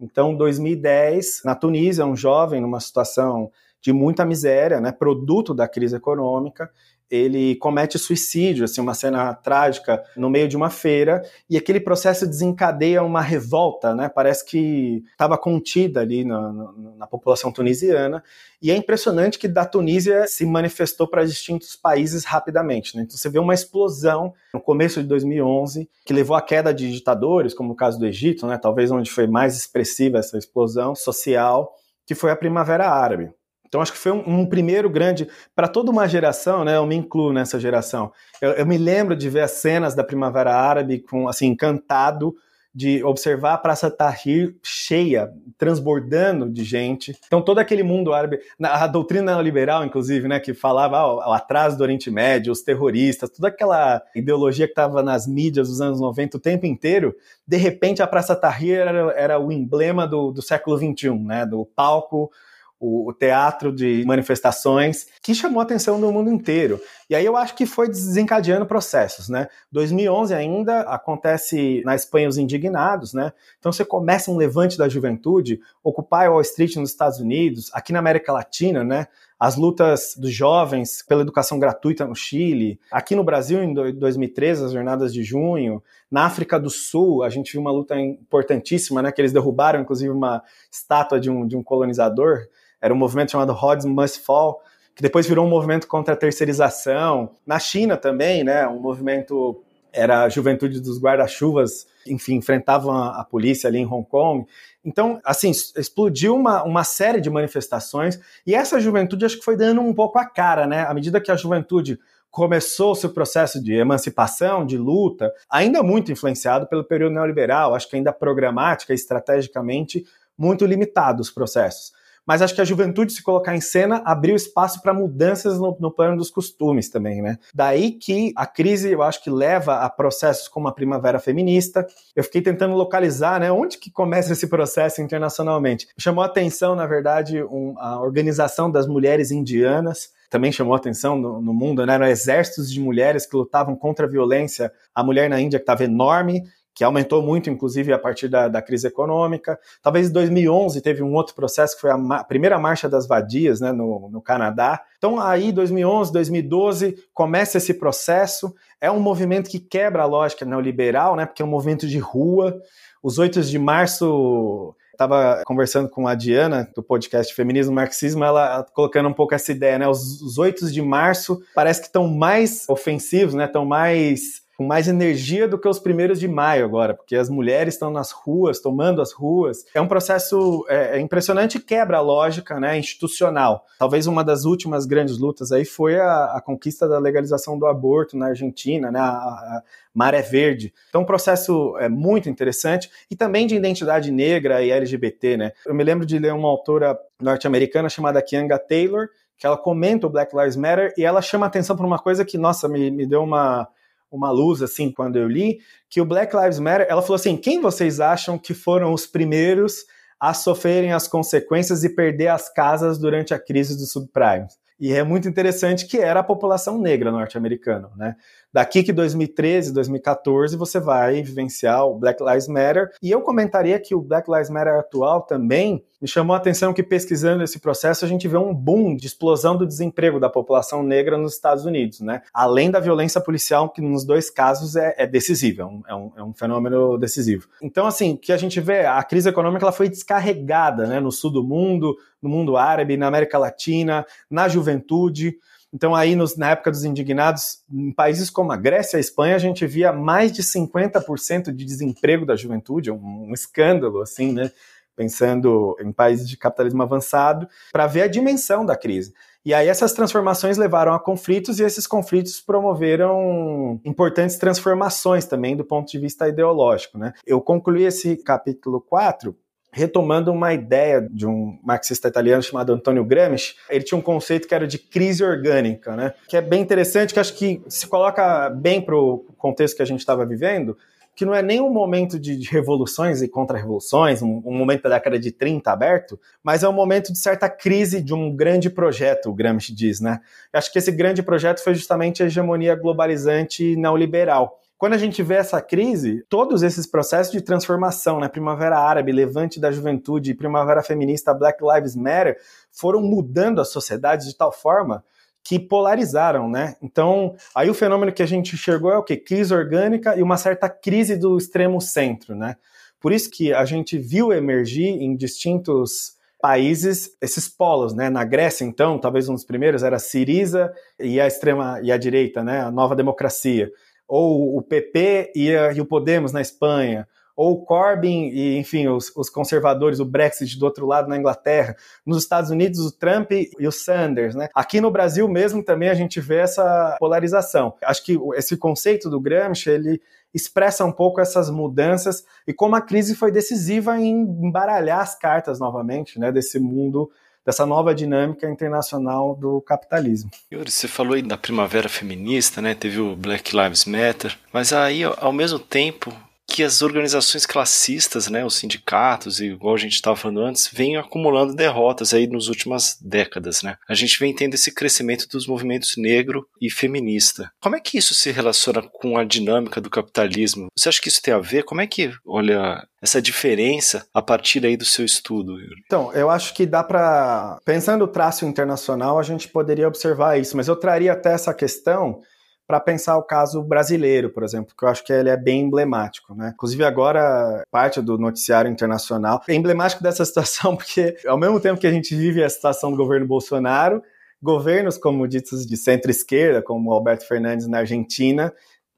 Então, 2010, na Tunísia, um jovem numa situação de muita miséria, né, produto da crise econômica, ele comete suicídio, assim, uma cena trágica no meio de uma feira, e aquele processo desencadeia uma revolta, né? Parece que estava contida ali na, na, na, população tunisiana, e é impressionante que da Tunísia se manifestou para distintos países rapidamente, né? Então você vê uma explosão no começo de 2011 que levou à queda de ditadores, como no caso do Egito, né? Talvez onde foi mais expressiva essa explosão social, que foi a Primavera Árabe. Então acho que foi um, um primeiro grande para toda uma geração, né? Eu me incluo nessa geração. Eu, eu, me lembro de ver as cenas da Primavera Árabe com assim encantado de observar a Praça Tahrir cheia, transbordando de gente. Então todo aquele mundo árabe, a doutrina liberal inclusive, né, que falava ah, o atraso do Oriente Médio, os terroristas, toda aquela ideologia que estava nas mídias dos anos 90 o tempo inteiro, de repente a Praça Tahrir era, era o emblema do, do século 21, né, do palco o, teatro de manifestações, que chamou a atenção do mundo inteiro. E aí eu acho que foi desencadeando processos, né? 2011 ainda acontece na Espanha os indignados, né? Então você começa um levante da juventude, Occupy Wall Street nos Estados Unidos, aqui na América Latina, né? As lutas dos jovens pela educação gratuita no Chile, aqui no Brasil em 2013 as jornadas de junho, na África do Sul a gente viu uma luta importantíssima, né? Que eles derrubaram inclusive uma estátua de um, de um colonizador era um movimento chamado Rhodes Must Fall, que depois virou um movimento contra a terceirização. Na China também, né, um movimento era a juventude dos guarda-chuvas, enfim, enfrentavam a, a, polícia ali em Hong Kong. Então, assim, explodiu uma, uma série de manifestações e essa juventude acho que foi dando um pouco a cara, né? À medida que a juventude começou seu processo de emancipação, de luta, ainda muito influenciado pelo período neoliberal, acho que ainda programática, estrategicamente, muito limitado os processos mas acho que a juventude se colocar em cena abriu espaço para mudanças no, no, plano dos costumes também, né? Daí que a crise, eu acho que leva a processos como a primavera feminista. Eu fiquei tentando localizar, né, onde que começa esse processo internacionalmente. Chamou atenção, na verdade, um, a organização das mulheres indianas, também chamou atenção no, no mundo, né? Eram exércitos de mulheres que lutavam contra a violência. A mulher na Índia que estava enorme, que aumentou muito, inclusive, a partir da, da, crise econômica. Talvez em 2011 teve um outro processo, que foi a, ma primeira marcha das vadias né, no, no Canadá. Então, aí, 2011, 2012, começa esse processo. É um movimento que quebra a lógica neoliberal, né, porque é um movimento de rua. Os 8 de março estava conversando com a Diana, do podcast Feminismo Marxismo, ela colocando um pouco essa ideia, né? Os, os 8 de março parece que estão mais ofensivos, né? Estão mais com mais energia do que os primeiros de maio agora, porque as mulheres estão nas ruas, tomando as ruas. É um processo é, é, impressionante e quebra a lógica né, institucional. Talvez uma das últimas grandes lutas aí foi a, a conquista da legalização do aborto na Argentina, né, a, a Maré Verde. Então, um processo é, muito interessante e também de identidade negra e LGBT. Né? Eu me lembro de ler uma autora norte-americana chamada Kianga Taylor, que ela comenta o Black Lives Matter e ela chama atenção para uma coisa que, nossa, me, me deu uma uma luz assim quando eu li, que o Black Lives Matter, ela falou assim: quem vocês acham que foram os primeiros a sofrerem as consequências e perder as casas durante a crise dos subprimes? E é muito interessante que era a população negra norte-americana, né? Daqui que 2013, 2014 você vai vivenciar o Black Lives Matter. E eu comentaria que o Black Lives Matter atual também me chamou a atenção que pesquisando esse processo a gente vê um boom de explosão do desemprego da população negra nos Estados Unidos, né? Além da violência policial, que nos dois casos é, é decisiva, é um, é, um, é um, fenômeno decisivo. Então, assim, o que a gente vê, a crise econômica ela foi descarregada né, no sul do mundo, no mundo árabe, na América Latina, na juventude. Então, aí, nos, na época dos indignados, em países como a Grécia e a Espanha, a gente via mais de 50% de desemprego da juventude, um, um escândalo, assim, né? Pensando em países de capitalismo avançado, para ver a dimensão da crise. E aí essas transformações levaram a conflitos e esses conflitos promoveram importantes transformações também do ponto de vista ideológico. Né? Eu concluí esse capítulo 4 retomando uma ideia de um marxista italiano chamado Antonio Gramsci. Ele tinha um conceito que era de crise orgânica, né? que é bem interessante, que acho que se coloca bem para o contexto que a gente estava vivendo, que não é nem um momento de, revoluções e contra-revoluções, um, momento da década de 30 aberto, mas é um momento de certa crise de um grande projeto, o Gramsci diz, né? Acho que esse grande projeto foi justamente a hegemonia globalizante neoliberal quando a gente vê essa crise, todos esses processos de transformação, né, Primavera Árabe, Levante da Juventude, Primavera Feminista, Black Lives Matter, foram mudando a sociedade de tal forma que polarizaram, né? Então, aí o fenômeno que a gente enxergou é o quê? Crise orgânica e uma certa crise do extremo centro, né? Por isso que a gente viu emergir em distintos países esses polos, né? Na Grécia, então, talvez um dos primeiros era a Siriza e a extrema e a direita, né? A Nova Democracia ou o PP e, e, o Podemos na Espanha, ou o Corbyn e, enfim, os, os, conservadores, o Brexit do outro lado na Inglaterra, nos Estados Unidos o Trump e o Sanders, né? Aqui no Brasil mesmo também a gente vê essa polarização. Acho que esse conceito do Gramsci, ele expressa um pouco essas mudanças e como a crise foi decisiva em embaralhar as cartas novamente, né, desse mundo dessa nova dinâmica internacional do capitalismo. Yuri, você falou aí da primavera feminista, né? Teve o Black Lives Matter, mas aí ao mesmo tempo que as organizações classistas, né, os sindicatos, igual a gente estava falando antes, vêm acumulando derrotas aí nas últimas décadas, né? A gente vem tendo esse crescimento dos movimentos negro e feminista. Como é que isso se relaciona com a dinâmica do capitalismo? Você acha que isso tem a ver? Como é que, olha, essa diferença a partir aí do seu estudo? Então, eu acho que dá para, pensando o traço internacional, a gente poderia observar isso, mas eu traria até essa questão para pensar o caso brasileiro, por exemplo, que eu acho que ele é bem emblemático, né? Inclusive agora parte do noticiário internacional é emblemático dessa situação porque ao mesmo tempo que a gente vive a situação do governo Bolsonaro, governos como ditos de centro-esquerda, como Alberto Fernandes na Argentina,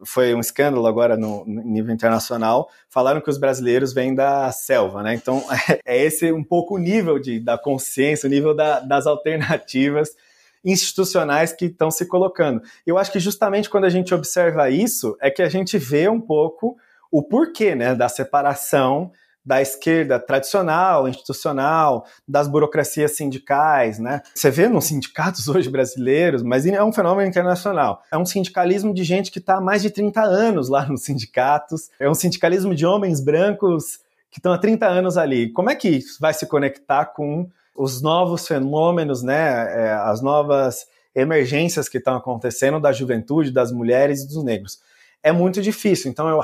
foi um escândalo agora no, nível internacional, falaram que os brasileiros vêm da selva, né? Então é esse um pouco o nível de, da consciência, o nível da, das alternativas institucionais que estão se colocando. Eu acho que justamente quando a gente observa isso, é que a gente vê um pouco o porquê né, da separação da esquerda tradicional, institucional, das burocracias sindicais, né? Você vê nos sindicatos hoje brasileiros, mas é um fenômeno internacional. É um sindicalismo de gente que está há mais de 30 anos lá nos sindicatos, é um sindicalismo de homens brancos que estão há 30 anos ali. Como é que vai se conectar com os novos fenômenos, né, é, as novas emergências que estão acontecendo da juventude, das mulheres e dos negros. É muito difícil. Então, eu,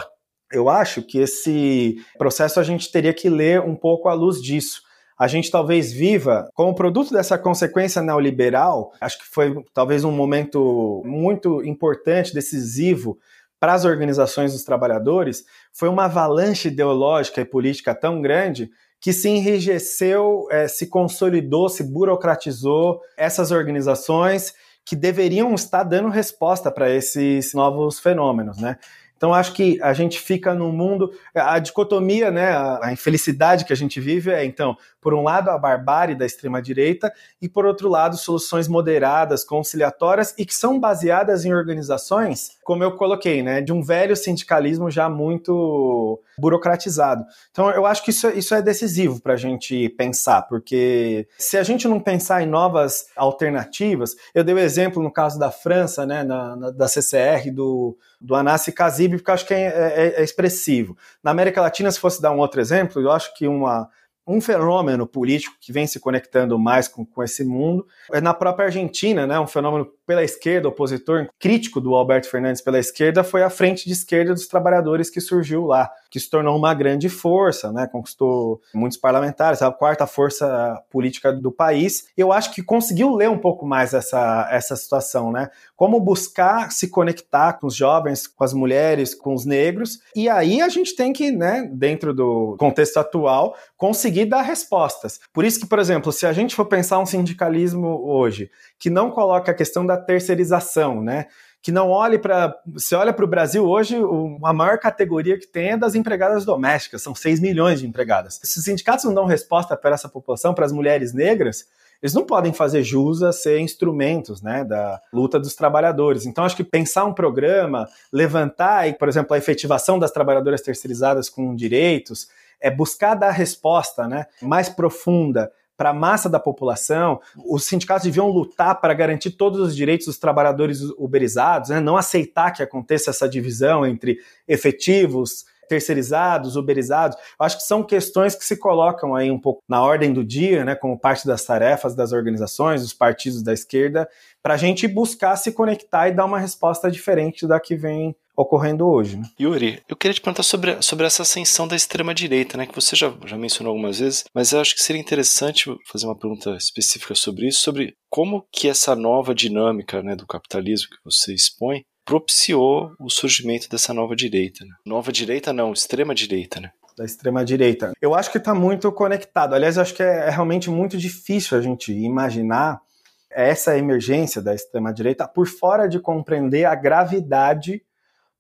eu acho que esse processo a gente teria que ler um pouco à luz disso. A gente talvez viva como produto dessa consequência neoliberal. Acho que foi talvez um momento muito importante, decisivo para as organizações dos trabalhadores. Foi uma avalanche ideológica e política tão grande que se enrijeceu, é, se consolidou, se burocratizou essas organizações que deveriam estar dando resposta para esses novos fenômenos, né? Então acho que a gente fica num mundo a dicotomia, né, a, infelicidade que a gente vive é então, por um lado a barbárie da extrema direita e por outro lado soluções moderadas, conciliatórias e que são baseadas em organizações, como eu coloquei, né, de um velho sindicalismo já muito burocratizado. Então eu acho que isso, isso é decisivo para a gente pensar, porque se a gente não pensar em novas alternativas, eu dei o um exemplo no caso da França, né, na, na, da CCR do do Anassi Kazib, porque acho que é, é, é, expressivo. Na América Latina, se fosse dar um outro exemplo, eu acho que uma, um fenômeno político que vem se conectando mais com, com esse mundo é na própria Argentina, né, um fenômeno pela esquerda, opositor crítico do Alberto Fernandes pela esquerda, foi a Frente de Esquerda dos Trabalhadores que surgiu lá, que se tornou uma grande força, né, conquistou muitos parlamentares, a quarta força política do país. Eu acho que conseguiu ler um pouco mais essa, essa situação, né? Como buscar se conectar com os jovens, com as mulheres, com os negros. E aí a gente tem que, né, dentro do contexto atual, conseguir dar respostas. Por isso que, por exemplo, se a gente for pensar um sindicalismo hoje que não coloca a questão da terceirização, né? Que não olhe para. Você olha para o Brasil hoje, a maior categoria que tem é das empregadas domésticas, são 6 milhões de empregadas. Se os sindicatos não dão resposta para essa população, para as mulheres negras, eles não podem fazer jus a ser instrumentos né, da luta dos trabalhadores. Então, acho que pensar um programa, levantar, por exemplo, a efetivação das trabalhadoras terceirizadas com direitos, é buscar dar resposta né, mais profunda para a massa da população, os sindicatos deviam lutar para garantir todos os direitos dos trabalhadores uberizados, né? não aceitar que aconteça essa divisão entre efetivos, terceirizados, uberizados. Eu acho que são questões que se colocam aí um pouco na ordem do dia, né, como parte das tarefas das organizações, dos partidos da esquerda, para a gente buscar se conectar e dar uma resposta diferente da que vem ocorrendo hoje. Né? Yuri, eu queria te perguntar sobre, sobre essa ascensão da extrema-direita, né, que você já, já mencionou algumas vezes, mas eu acho que seria interessante fazer uma pergunta específica sobre isso, sobre como que essa nova dinâmica né, do capitalismo que você expõe propiciou o surgimento dessa nova direita. Né? Nova direita não, extrema direita, né? Da extrema direita. Eu acho que está muito conectado. Aliás, acho que é, é realmente muito difícil a gente imaginar essa emergência da extrema direita por fora de compreender a gravidade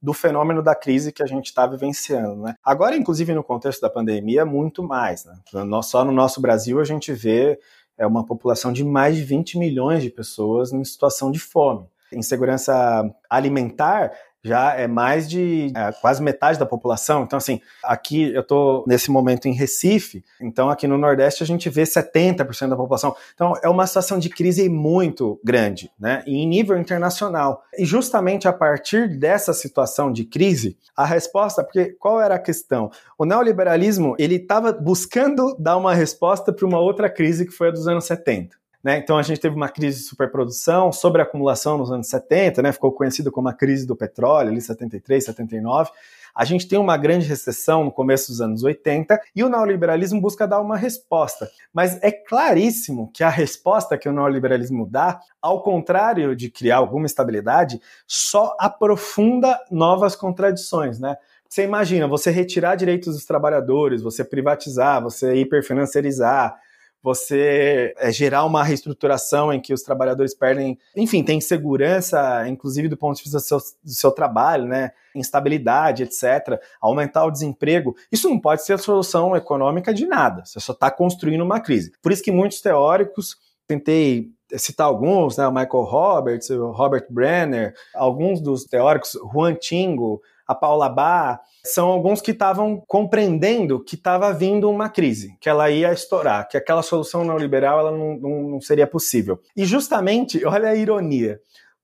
do fenômeno da crise que a gente está vivenciando. Né? Agora, inclusive, no contexto da pandemia, muito mais. Né? Só no nosso Brasil a gente vê é uma população de mais de 20 milhões de pessoas em situação de fome. Insegurança alimentar já é mais de é, quase metade da população. Então, assim, aqui eu estou nesse momento em Recife, então aqui no Nordeste a gente vê 70% da população. Então, é uma situação de crise muito grande, né? E em nível internacional. E justamente a partir dessa situação de crise, a resposta, porque qual era a questão? O neoliberalismo, ele estava buscando dar uma resposta para uma outra crise que foi a dos anos 70. Né? Então a gente teve uma crise de superprodução, sobreacumulação nos anos 70, né? ficou conhecido como a crise do petróleo, ali 73, 79. A gente tem uma grande recessão no começo dos anos 80 e o neoliberalismo busca dar uma resposta. Mas é claríssimo que a resposta que o neoliberalismo dá, ao contrário de criar alguma estabilidade, só aprofunda novas contradições, né? Você imagina, você retirar direitos dos trabalhadores, você privatizar, você hiperfinanciarizar, você é, gerar uma reestruturação em que os trabalhadores perdem, enfim, tem segurança, inclusive do ponto de vista do seu, do seu trabalho, né? Instabilidade, etc., aumentar o desemprego. Isso não pode ser a solução econômica de nada. Você só está construindo uma crise. Por isso que muitos teóricos, tentei citar alguns, né, o Michael Roberts, o Robert Brenner, alguns dos teóricos, Juan Tingo, a Paula Bá, são alguns que estavam compreendendo que estava vindo uma crise, que ela ia estourar, que aquela solução neoliberal ela não, não, não seria possível. E justamente, olha a ironia,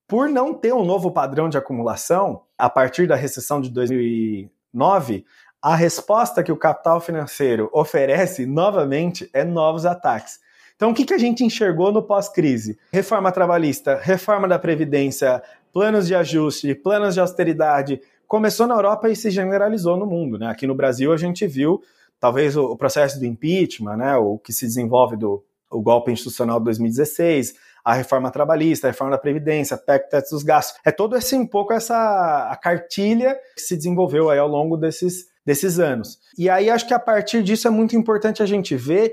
por não ter um novo padrão de acumulação, a partir da recessão de 2009, a resposta que o capital financeiro oferece novamente é novos ataques. Então, o que, que a gente enxergou no pós-crise? Reforma trabalhista, reforma da Previdência, planos de ajuste, planos de austeridade, começou na Europa e se generalizou no mundo. Né? Aqui no Brasil a gente viu talvez o, processo do impeachment, né, o que se desenvolve do o golpe institucional de 2016, a reforma trabalhista, a reforma da Previdência, PEC teto dos gastos. É todo esse um pouco essa a cartilha que se desenvolveu aí ao longo desses, desses anos. E aí acho que a partir disso é muito importante a gente ver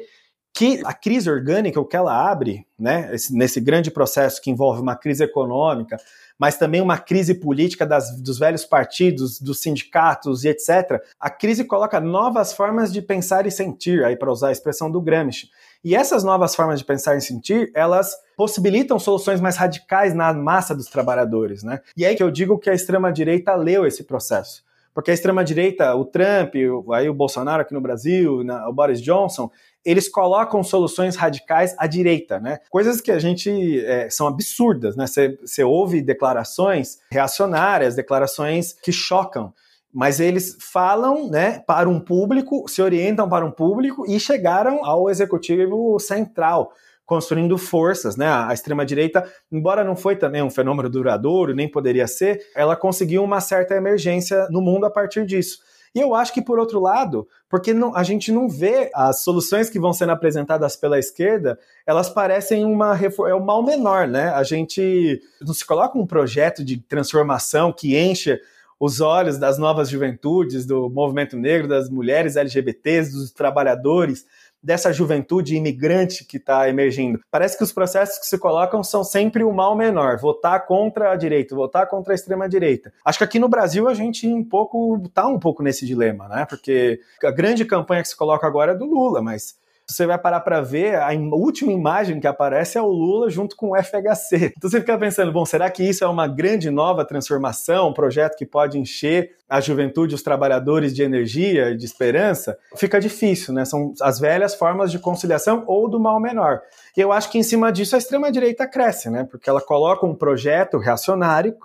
que a crise orgânica, o que ela abre, né, esse, nesse grande processo que envolve uma crise econômica, mas também uma crise política das, dos velhos partidos, dos sindicatos e etc., a crise coloca novas formas de pensar e sentir, aí para usar a expressão do Gramsci. E essas novas formas de pensar e sentir, elas possibilitam soluções mais radicais na massa dos trabalhadores, né? E é aí que eu digo que a extrema-direita leu esse processo. Porque a extrema-direita, o Trump, aí o Bolsonaro aqui no Brasil, o Boris Johnson, eles colocam soluções radicais à direita, né? Coisas que a gente é, são absurdas, né? Você ouve declarações reacionárias, declarações que chocam mas eles falam né, para um público, se orientam para um público e chegaram ao executivo central, construindo forças. Né? A extrema-direita, embora não foi também um fenômeno duradouro, nem poderia ser, ela conseguiu uma certa emergência no mundo a partir disso. E eu acho que, por outro lado, porque não, a gente não vê as soluções que vão sendo apresentadas pela esquerda, elas parecem uma é o mal menor, né? A gente não se coloca um projeto de transformação que enche os olhos das novas juventudes, do movimento negro, das mulheres LGBTs, dos trabalhadores dessa juventude imigrante que está emergindo. Parece que os processos que se colocam são sempre o mal menor, votar contra a direita, votar contra a extrema direita. Acho que aqui no Brasil a gente um pouco tá um pouco nesse dilema, né? Porque a grande campanha que se coloca agora é do Lula, mas você vai parar para ver, a última imagem que aparece é o Lula junto com o FHC. Então você fica pensando, bom, será que isso é uma grande nova transformação, um projeto que pode encher a juventude, os trabalhadores de energia, de esperança? Fica difícil, né? São as velhas formas de conciliação ou do mal menor. E eu acho que em cima disso a extrema-direita cresce, né? Porque ela coloca um projeto reacionário,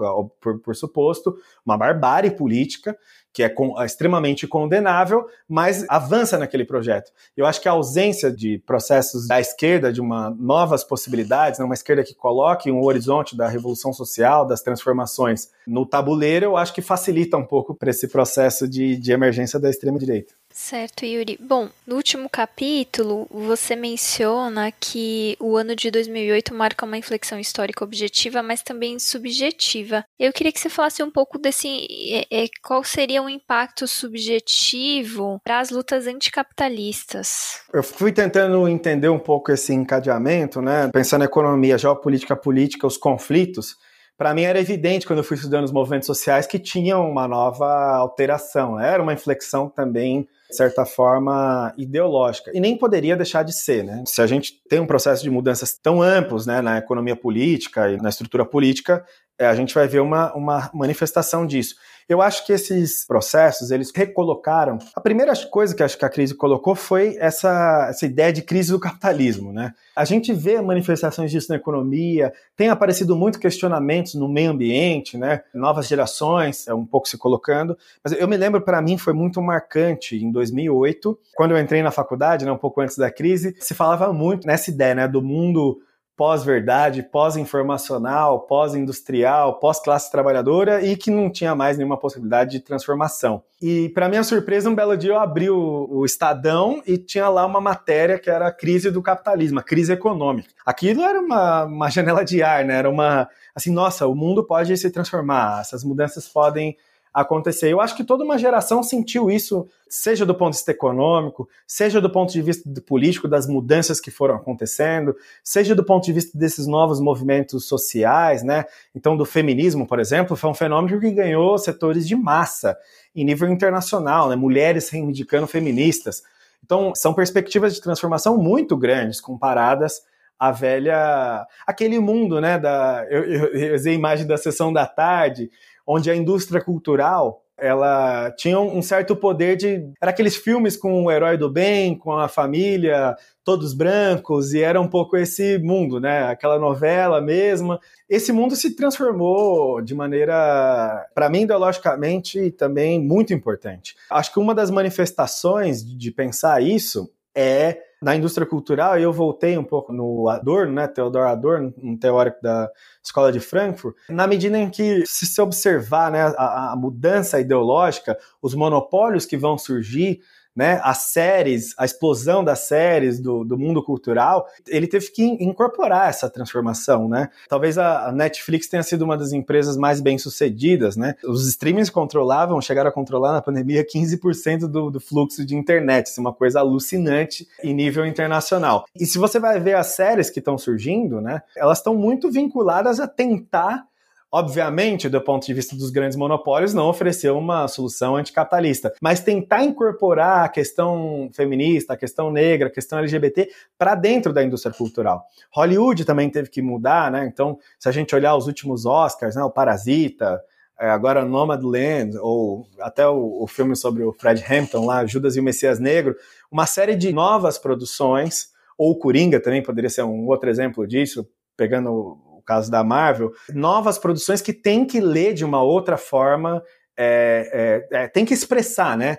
por, por suposto, uma barbárie política, que é, com, extremamente condenável, mas avança naquele projeto. Eu acho que a ausência de processos da esquerda, de uma novas possibilidades, né, uma esquerda que coloque um horizonte da revolução social, das transformações no tabuleiro, eu acho que facilita um pouco para esse processo de, de emergência da extrema-direita. Certo, Yuri. Bom, no último capítulo, você menciona que o ano de 2008 marca uma inflexão histórica objetiva, mas também subjetiva. Eu queria que você falasse um pouco desse. É, é, qual seria o impacto subjetivo para as lutas anticapitalistas? Eu fui tentando entender um pouco esse encadeamento, né? Pensando na economia, geopolítica, política, os conflitos para mim era evidente quando eu fui estudando os movimentos sociais que tinham uma nova alteração, né? era uma inflexão também de certa forma, ideológica. E nem poderia deixar de ser, né? Se a gente tem um processo de mudanças tão amplos né, na economia política e na estrutura política, é, a gente vai ver uma, uma manifestação disso. Eu acho que esses processos, eles recolocaram. A primeira coisa que acho que a crise colocou foi essa, essa ideia de crise do capitalismo, né? A gente vê manifestações disso na economia, tem aparecido muito questionamentos no meio ambiente, né? Novas gerações, é um pouco se colocando. Mas eu me lembro, para mim, foi muito marcante em 2008, quando eu entrei na faculdade, né, um pouco antes da crise, se falava muito nessa ideia, né, do mundo pós-verdade, pós-informacional, pós-industrial, pós-classe trabalhadora e que não tinha mais nenhuma possibilidade de transformação. E, para minha surpresa, um belo dia eu abri o, o, Estadão e tinha lá uma matéria que era a crise do capitalismo, a crise econômica. Aquilo era uma, uma janela de ar, né? Era uma. Assim, nossa, o mundo pode se transformar, essas mudanças podem acontecer. Eu acho que toda uma geração sentiu isso, seja do ponto de vista econômico, seja do ponto de vista político, das mudanças que foram acontecendo, seja do ponto de vista desses novos movimentos sociais, né? Então, do feminismo, por exemplo, foi um fenômeno que ganhou setores de massa em nível internacional, né? Mulheres reivindicando feministas. Então, são perspectivas de transformação muito grandes comparadas à velha. aquele mundo, né? Da, eu, eu, usei a imagem da sessão da tarde, onde a indústria cultural ela tinha um certo poder de. Era aqueles filmes com o herói do bem, com a família, todos brancos, e era um pouco esse mundo, né? Aquela novela mesma. Esse mundo se transformou de maneira, para mim, ideologicamente também muito importante. Acho que uma das manifestações de pensar isso é na indústria cultural, eu voltei um pouco no Adorno, né, Theodor Adorno, um teórico da Escola de Frankfurt, na medida em que, se se observar né, a, a mudança ideológica, os monopólios que vão surgir, né, as séries, a explosão das séries do, do mundo cultural, ele teve que incorporar essa transformação, né? Talvez a Netflix tenha sido uma das empresas mais bem sucedidas, né? Os streamings controlavam, chegaram a controlar na pandemia 15% do, do fluxo de internet, isso é uma coisa alucinante em nível internacional. E se você vai ver as séries que estão surgindo, né, elas estão muito vinculadas a tentar Obviamente, do ponto de vista dos grandes monopólios, não ofereceu uma solução anticapitalista, mas tentar incorporar a questão feminista, a questão negra, a questão LGBT para dentro da indústria cultural. Hollywood também teve que mudar, né? Então, se a gente olhar os últimos Oscars, né, o Parasita, é, agora Nomadland, ou até o, o filme sobre o Fred Hampton lá, Judas e o Messias Negro, uma série de novas produções, ou Coringa também poderia ser um outro exemplo disso, pegando o caso da Marvel, novas produções que tem que ler de uma outra forma é, é, é, tem que expressar, né?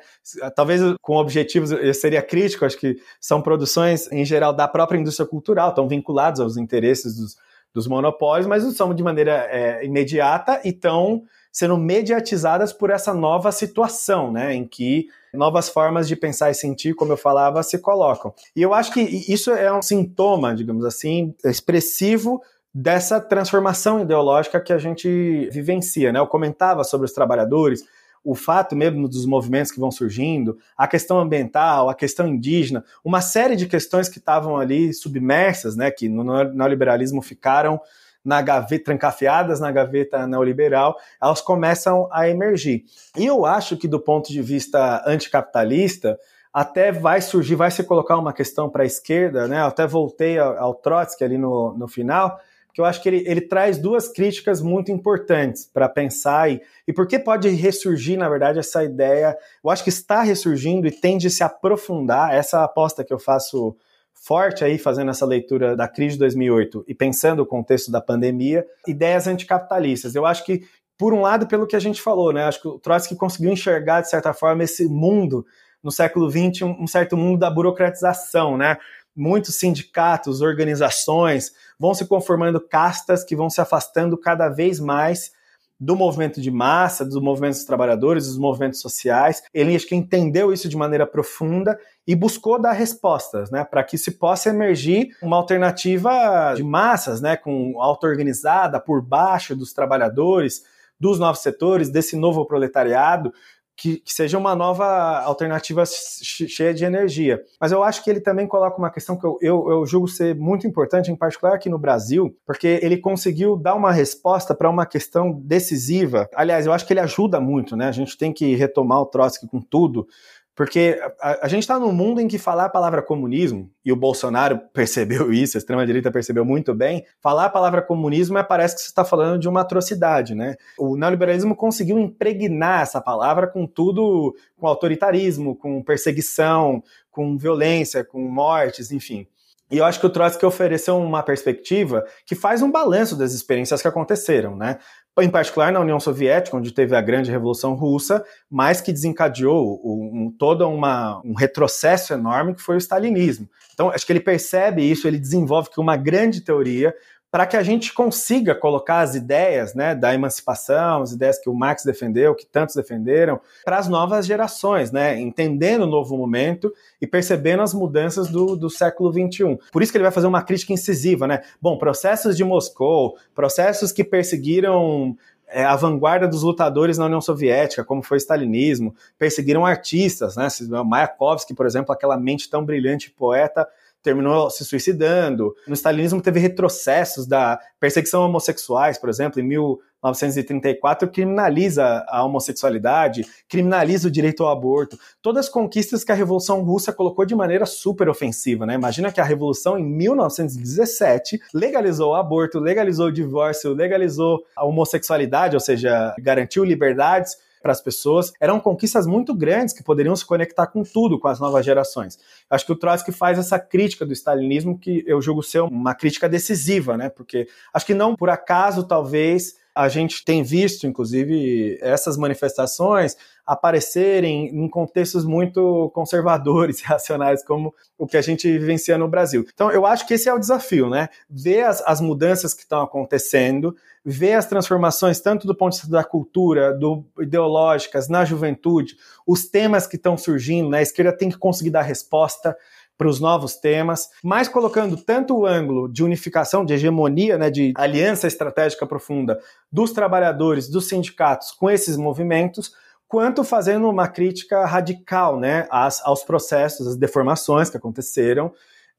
Talvez com objetivos, eu seria crítico, acho que são produções, em geral, da própria indústria cultural, estão vinculados aos interesses dos, dos monopólios, mas não são de maneira é, imediata e estão sendo mediatizadas por essa nova situação, né? Em que novas formas de pensar e sentir, como eu falava, se colocam. E eu acho que isso é um sintoma, digamos assim, expressivo dessa transformação ideológica que a gente vivencia. Né? Eu comentava sobre os trabalhadores, o fato mesmo dos movimentos que vão surgindo, a questão ambiental, a questão indígena, uma série de questões que estavam ali submersas, né, que no neoliberalismo ficaram na gaveta, trancafiadas na gaveta neoliberal, elas começam a emergir. E eu acho que do ponto de vista anticapitalista, até vai surgir, vai se colocar uma questão para a esquerda, né? Eu até voltei ao, ao Trotsky ali no, no final, que eu acho que ele, ele traz duas críticas muito importantes para pensar e, e por que pode ressurgir, na verdade, essa ideia. Eu acho que está ressurgindo e tende a se aprofundar. Essa aposta que eu faço forte aí, fazendo essa leitura da crise de 2008 e pensando o contexto da pandemia, ideias anticapitalistas. Eu acho que, por um lado, pelo que a gente falou, né? Acho que o Trotsky conseguiu enxergar, de certa forma, esse mundo no século XX, um, um certo mundo da burocratização, né? Muitos sindicatos, organizações vão se conformando castas que vão se afastando cada vez mais do movimento de massa, dos movimentos dos trabalhadores, dos movimentos sociais. Ele acho que entendeu isso de maneira profunda e buscou dar respostas, né, para que se possa emergir uma alternativa de massas, né, com auto-organizada por baixo dos trabalhadores, dos novos setores, desse novo proletariado, que, que, seja uma nova alternativa cheia de energia. Mas eu acho que ele também coloca uma questão que eu, eu, eu julgo ser muito importante, em particular aqui no Brasil, porque ele conseguiu dar uma resposta para uma questão decisiva. Aliás, eu acho que ele ajuda muito, né? A gente tem que retomar o Trotsky com tudo, Porque a, a gente está num mundo em que falar a palavra comunismo, e o Bolsonaro percebeu isso, a extrema-direita percebeu muito bem, falar a palavra comunismo é, parece que você está falando de uma atrocidade, né? O neoliberalismo conseguiu impregnar essa palavra com tudo, com autoritarismo, com perseguição, com violência, com mortes, enfim. E eu acho que o Trotsky ofereceu uma perspectiva que faz um balanço das experiências que aconteceram, né? Em particular na União Soviética, onde teve a grande Revolução Russa, mas que desencadeou um, todo uma, um retrocesso enorme que foi o stalinismo. Então, acho que ele percebe isso, ele desenvolve uma grande teoria para que a gente consiga colocar as ideias né, da emancipação, as ideias que o Marx defendeu, que tantos defenderam, para as novas gerações, né, entendendo o novo momento e percebendo as mudanças do, do século XXI. Por isso que ele vai fazer uma crítica incisiva. Né? Bom, processos de Moscou, processos que perseguiram é, a vanguarda dos lutadores na União Soviética, como foi o stalinismo, perseguiram artistas, né? Mayakovsky, por exemplo, aquela mente tão brilhante poeta, terminou se suicidando. No stalinismo teve retrocessos da perseguição a homossexuais, por exemplo, em 1934 criminaliza a homossexualidade, criminaliza o direito ao aborto. Todas as conquistas que a Revolução Russa colocou de maneira super ofensiva, né? Imagina que a Revolução em 1917 legalizou o aborto, legalizou o divórcio, legalizou a homossexualidade, ou seja, garantiu liberdades para as pessoas. Eram conquistas muito grandes que poderiam se conectar com tudo, com as novas gerações. Acho que o Trotsky faz essa crítica do stalinismo que eu julgo ser uma crítica decisiva, né? Porque acho que não por acaso, talvez, a gente tem visto, inclusive, essas manifestações aparecerem em contextos muito conservadores e racionais, como o que a gente vivencia no Brasil. Então, eu acho que esse é o desafio, né? Ver as, as mudanças que estão acontecendo, ver as transformações, tanto do ponto de vista da cultura, do ideológicas, na juventude, os temas que estão surgindo, né? A esquerda tem que conseguir dar resposta para os novos temas, mas colocando tanto o ângulo de unificação, de hegemonia, né, de aliança estratégica profunda dos trabalhadores, dos sindicatos com esses movimentos, quanto fazendo uma crítica radical né, aos processos, às deformações que aconteceram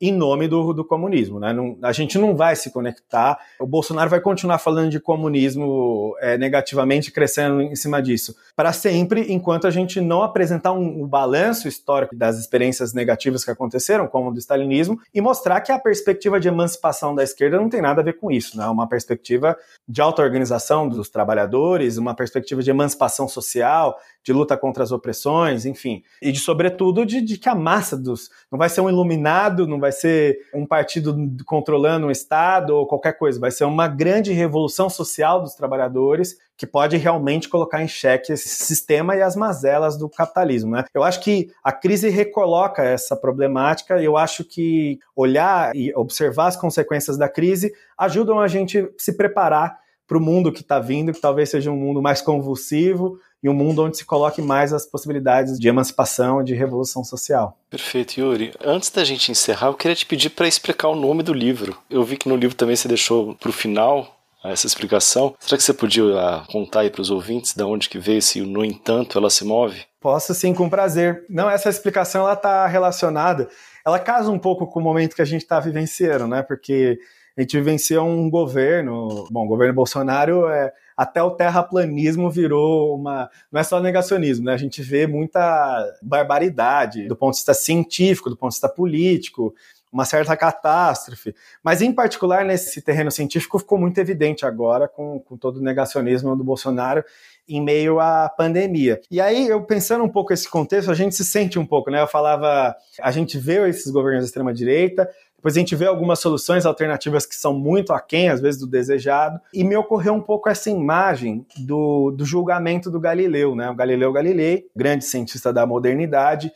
em nome do, do comunismo. Né? Não, a gente não vai se conectar. O Bolsonaro vai continuar falando de comunismo é, negativamente, crescendo em cima disso, para sempre, enquanto a gente não apresentar um, um, balanço histórico das experiências negativas que aconteceram, como o do stalinismo, e mostrar que a perspectiva de emancipação da esquerda não tem nada a ver com isso. Né? Uma perspectiva de auto-organização dos trabalhadores, uma perspectiva de emancipação social, de luta contra as opressões, enfim. E de, sobretudo, de, de, que a massa dos. Não vai ser um iluminado, não vai ser um partido controlando um Estado ou qualquer coisa, vai ser uma grande revolução social dos trabalhadores que pode realmente colocar em xeque esse sistema e as mazelas do capitalismo. Né? Eu acho que a crise recoloca essa problemática e eu acho que olhar e observar as consequências da crise ajudam a gente se preparar para o mundo que está vindo, que talvez seja um mundo mais convulsivo e um mundo onde se coloque mais as possibilidades de emancipação e de revolução social. Perfeito, Yuri. Antes da gente encerrar, eu queria te pedir para explicar o nome do livro. Eu vi que no livro também você deixou para o final essa explicação. Será que você podia ah, contar aí para os ouvintes de onde que veio esse no entanto ela se move? Posso sim, com prazer. Não, essa explicação ela está relacionada, ela casa um pouco com o momento que a gente está vivenciando, né? Porque a gente vivenciou um governo, bom, o governo Bolsonaro é até o terraplanismo virou uma. Não é só negacionismo, né? A gente vê muita barbaridade do ponto de vista científico, do ponto de vista político, uma certa catástrofe. Mas, em particular, nesse terreno científico, ficou muito evidente agora com, com todo o negacionismo do Bolsonaro em meio à pandemia. E aí, eu pensando um pouco esse contexto, a gente se sente um pouco, né? Eu falava, a gente vê esses governos da extrema-direita, depois a gente vê algumas soluções alternativas que são muito aquém, às vezes, do desejado. E me ocorreu um pouco essa imagem do, do julgamento do Galileu, né? O Galileu Galilei, grande cientista da modernidade,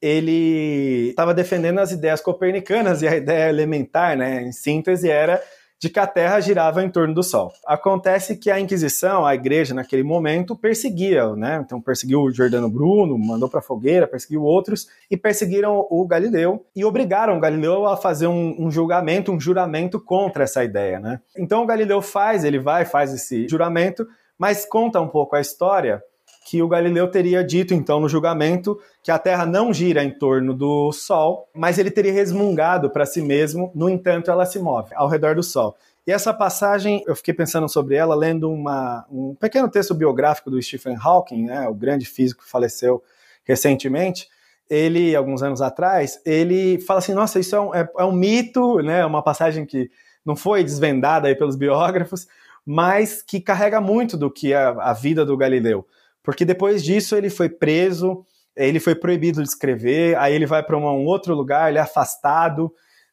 ele estava defendendo as ideias copernicanas e a ideia elementar, né, em síntese, era de que a Terra girava em torno do Sol. Acontece que a Inquisição, a Igreja naquele momento perseguia, né? Então perseguiu o Jordano Bruno, mandou para fogueira, perseguiu outros e perseguiram o Galileu e obrigaram o Galileu a fazer um, um julgamento, um juramento contra essa ideia, né? Então o Galileu faz, ele vai, faz esse juramento, mas conta um pouco a história que o Galileu teria dito então no julgamento que a Terra não gira em torno do Sol, mas ele teria resmungado para si mesmo, no entanto ela se move ao redor do Sol. E essa passagem, eu fiquei pensando sobre ela lendo uma, um pequeno texto biográfico do Stephen Hawking, né, o grande físico que faleceu recentemente, ele, alguns anos atrás, ele fala assim: nossa, isso é um, é, é um mito, né? Uma passagem que não foi desvendada aí pelos biógrafos, mas que carrega muito do que é a vida do Galileu. Porque depois disso ele foi preso, ele foi proibido de escrever, aí ele vai para um outro lugar, ele é afastado,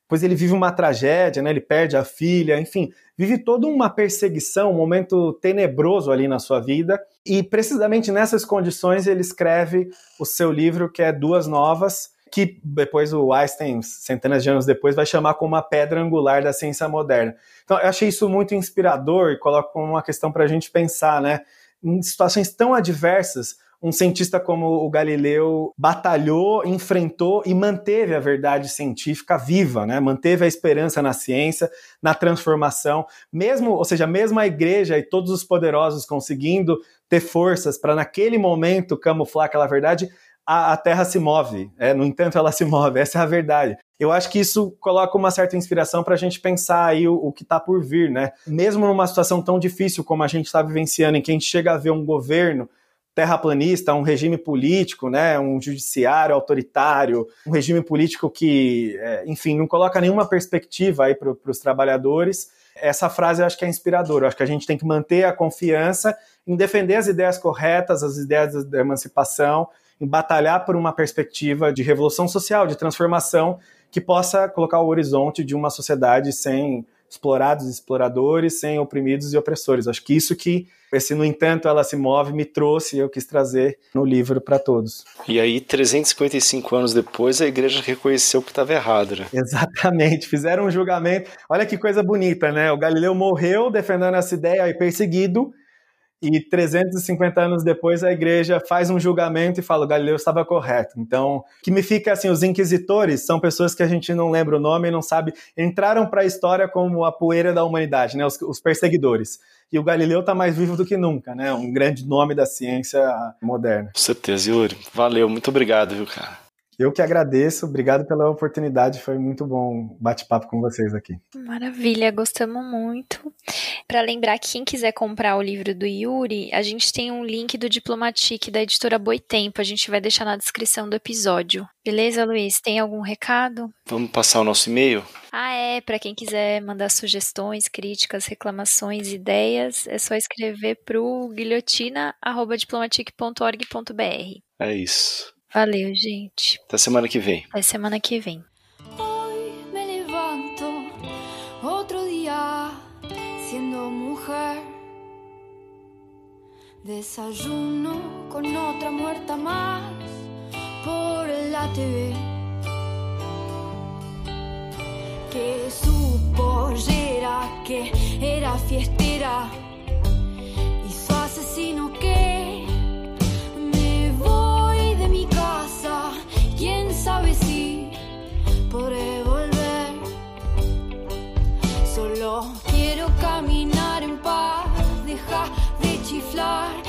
depois ele vive uma tragédia, né? ele perde a filha, enfim, vive toda uma perseguição, um momento tenebroso ali na sua vida. E precisamente nessas condições ele escreve o seu livro, que é Duas Novas, que depois o Einstein, centenas de anos depois, vai chamar como a pedra angular da ciência moderna. Então, eu achei isso muito inspirador e coloco como uma questão para a gente pensar, né? Em situações tão adversas, um cientista como o Galileu batalhou, enfrentou e manteve a verdade científica viva, né? Manteve a esperança na ciência, na transformação, mesmo, ou seja, mesmo a igreja e todos os poderosos conseguindo ter forças para naquele momento camuflar aquela verdade, a, a Terra se move. É, no entanto, ela se move. Essa é a verdade. Eu acho que isso coloca uma certa inspiração para a gente pensar aí o, o que está por vir, né? Mesmo numa situação tão difícil como a gente está vivenciando, em que a gente chega a ver um governo terraplanista, um regime político, né, um judiciário autoritário, um regime político que, é, enfim, não coloca nenhuma perspectiva aí para os trabalhadores. Essa frase eu acho que é inspiradora. Eu acho que a gente tem que manter a confiança em defender as ideias corretas, as ideias da emancipação, em batalhar por uma perspectiva de revolução social, de transformação que possa colocar o horizonte de uma sociedade sem explorados e exploradores, sem oprimidos e opressores. Acho que isso que esse, no entanto, ela se move, me trouxe e eu quis trazer no livro para todos. E aí, 355 anos depois, a igreja reconheceu que estava errado, né? Exatamente, fizeram um julgamento. Olha que coisa bonita, né? O Galileu morreu defendendo essa ideia e perseguido, e 350 anos depois a igreja faz um julgamento e fala: o Galileu estava correto. Então, que me fica assim: os inquisitores são pessoas que a gente não lembra o nome e não sabe, entraram para a história como a poeira da humanidade, né? Os, os perseguidores. E o Galileu está mais vivo do que nunca, né? Um grande nome da ciência moderna. Com certeza, Yuri. Valeu, muito obrigado, viu, cara? Eu que agradeço, obrigado pela oportunidade, foi muito bom bate-papo com vocês aqui. Maravilha, gostamos muito. Para lembrar, quem quiser comprar o livro do Yuri, a gente tem um link do Diplomatique da editora Boitempo, a gente vai deixar na descrição do episódio. Beleza, Luiz? Tem algum recado? Vamos passar o nosso e-mail? Ah, é, para quem quiser mandar sugestões, críticas, reclamações, ideias, é só escrever pro guilhotina@diplomatique.org.br. É isso. Valeu, gente. Até semana que vem. Até semana que vem. Hoy me levanto otro día siendo mujer. Desayuno con otra muerta más por la TV. Que su pollera que era fiestera de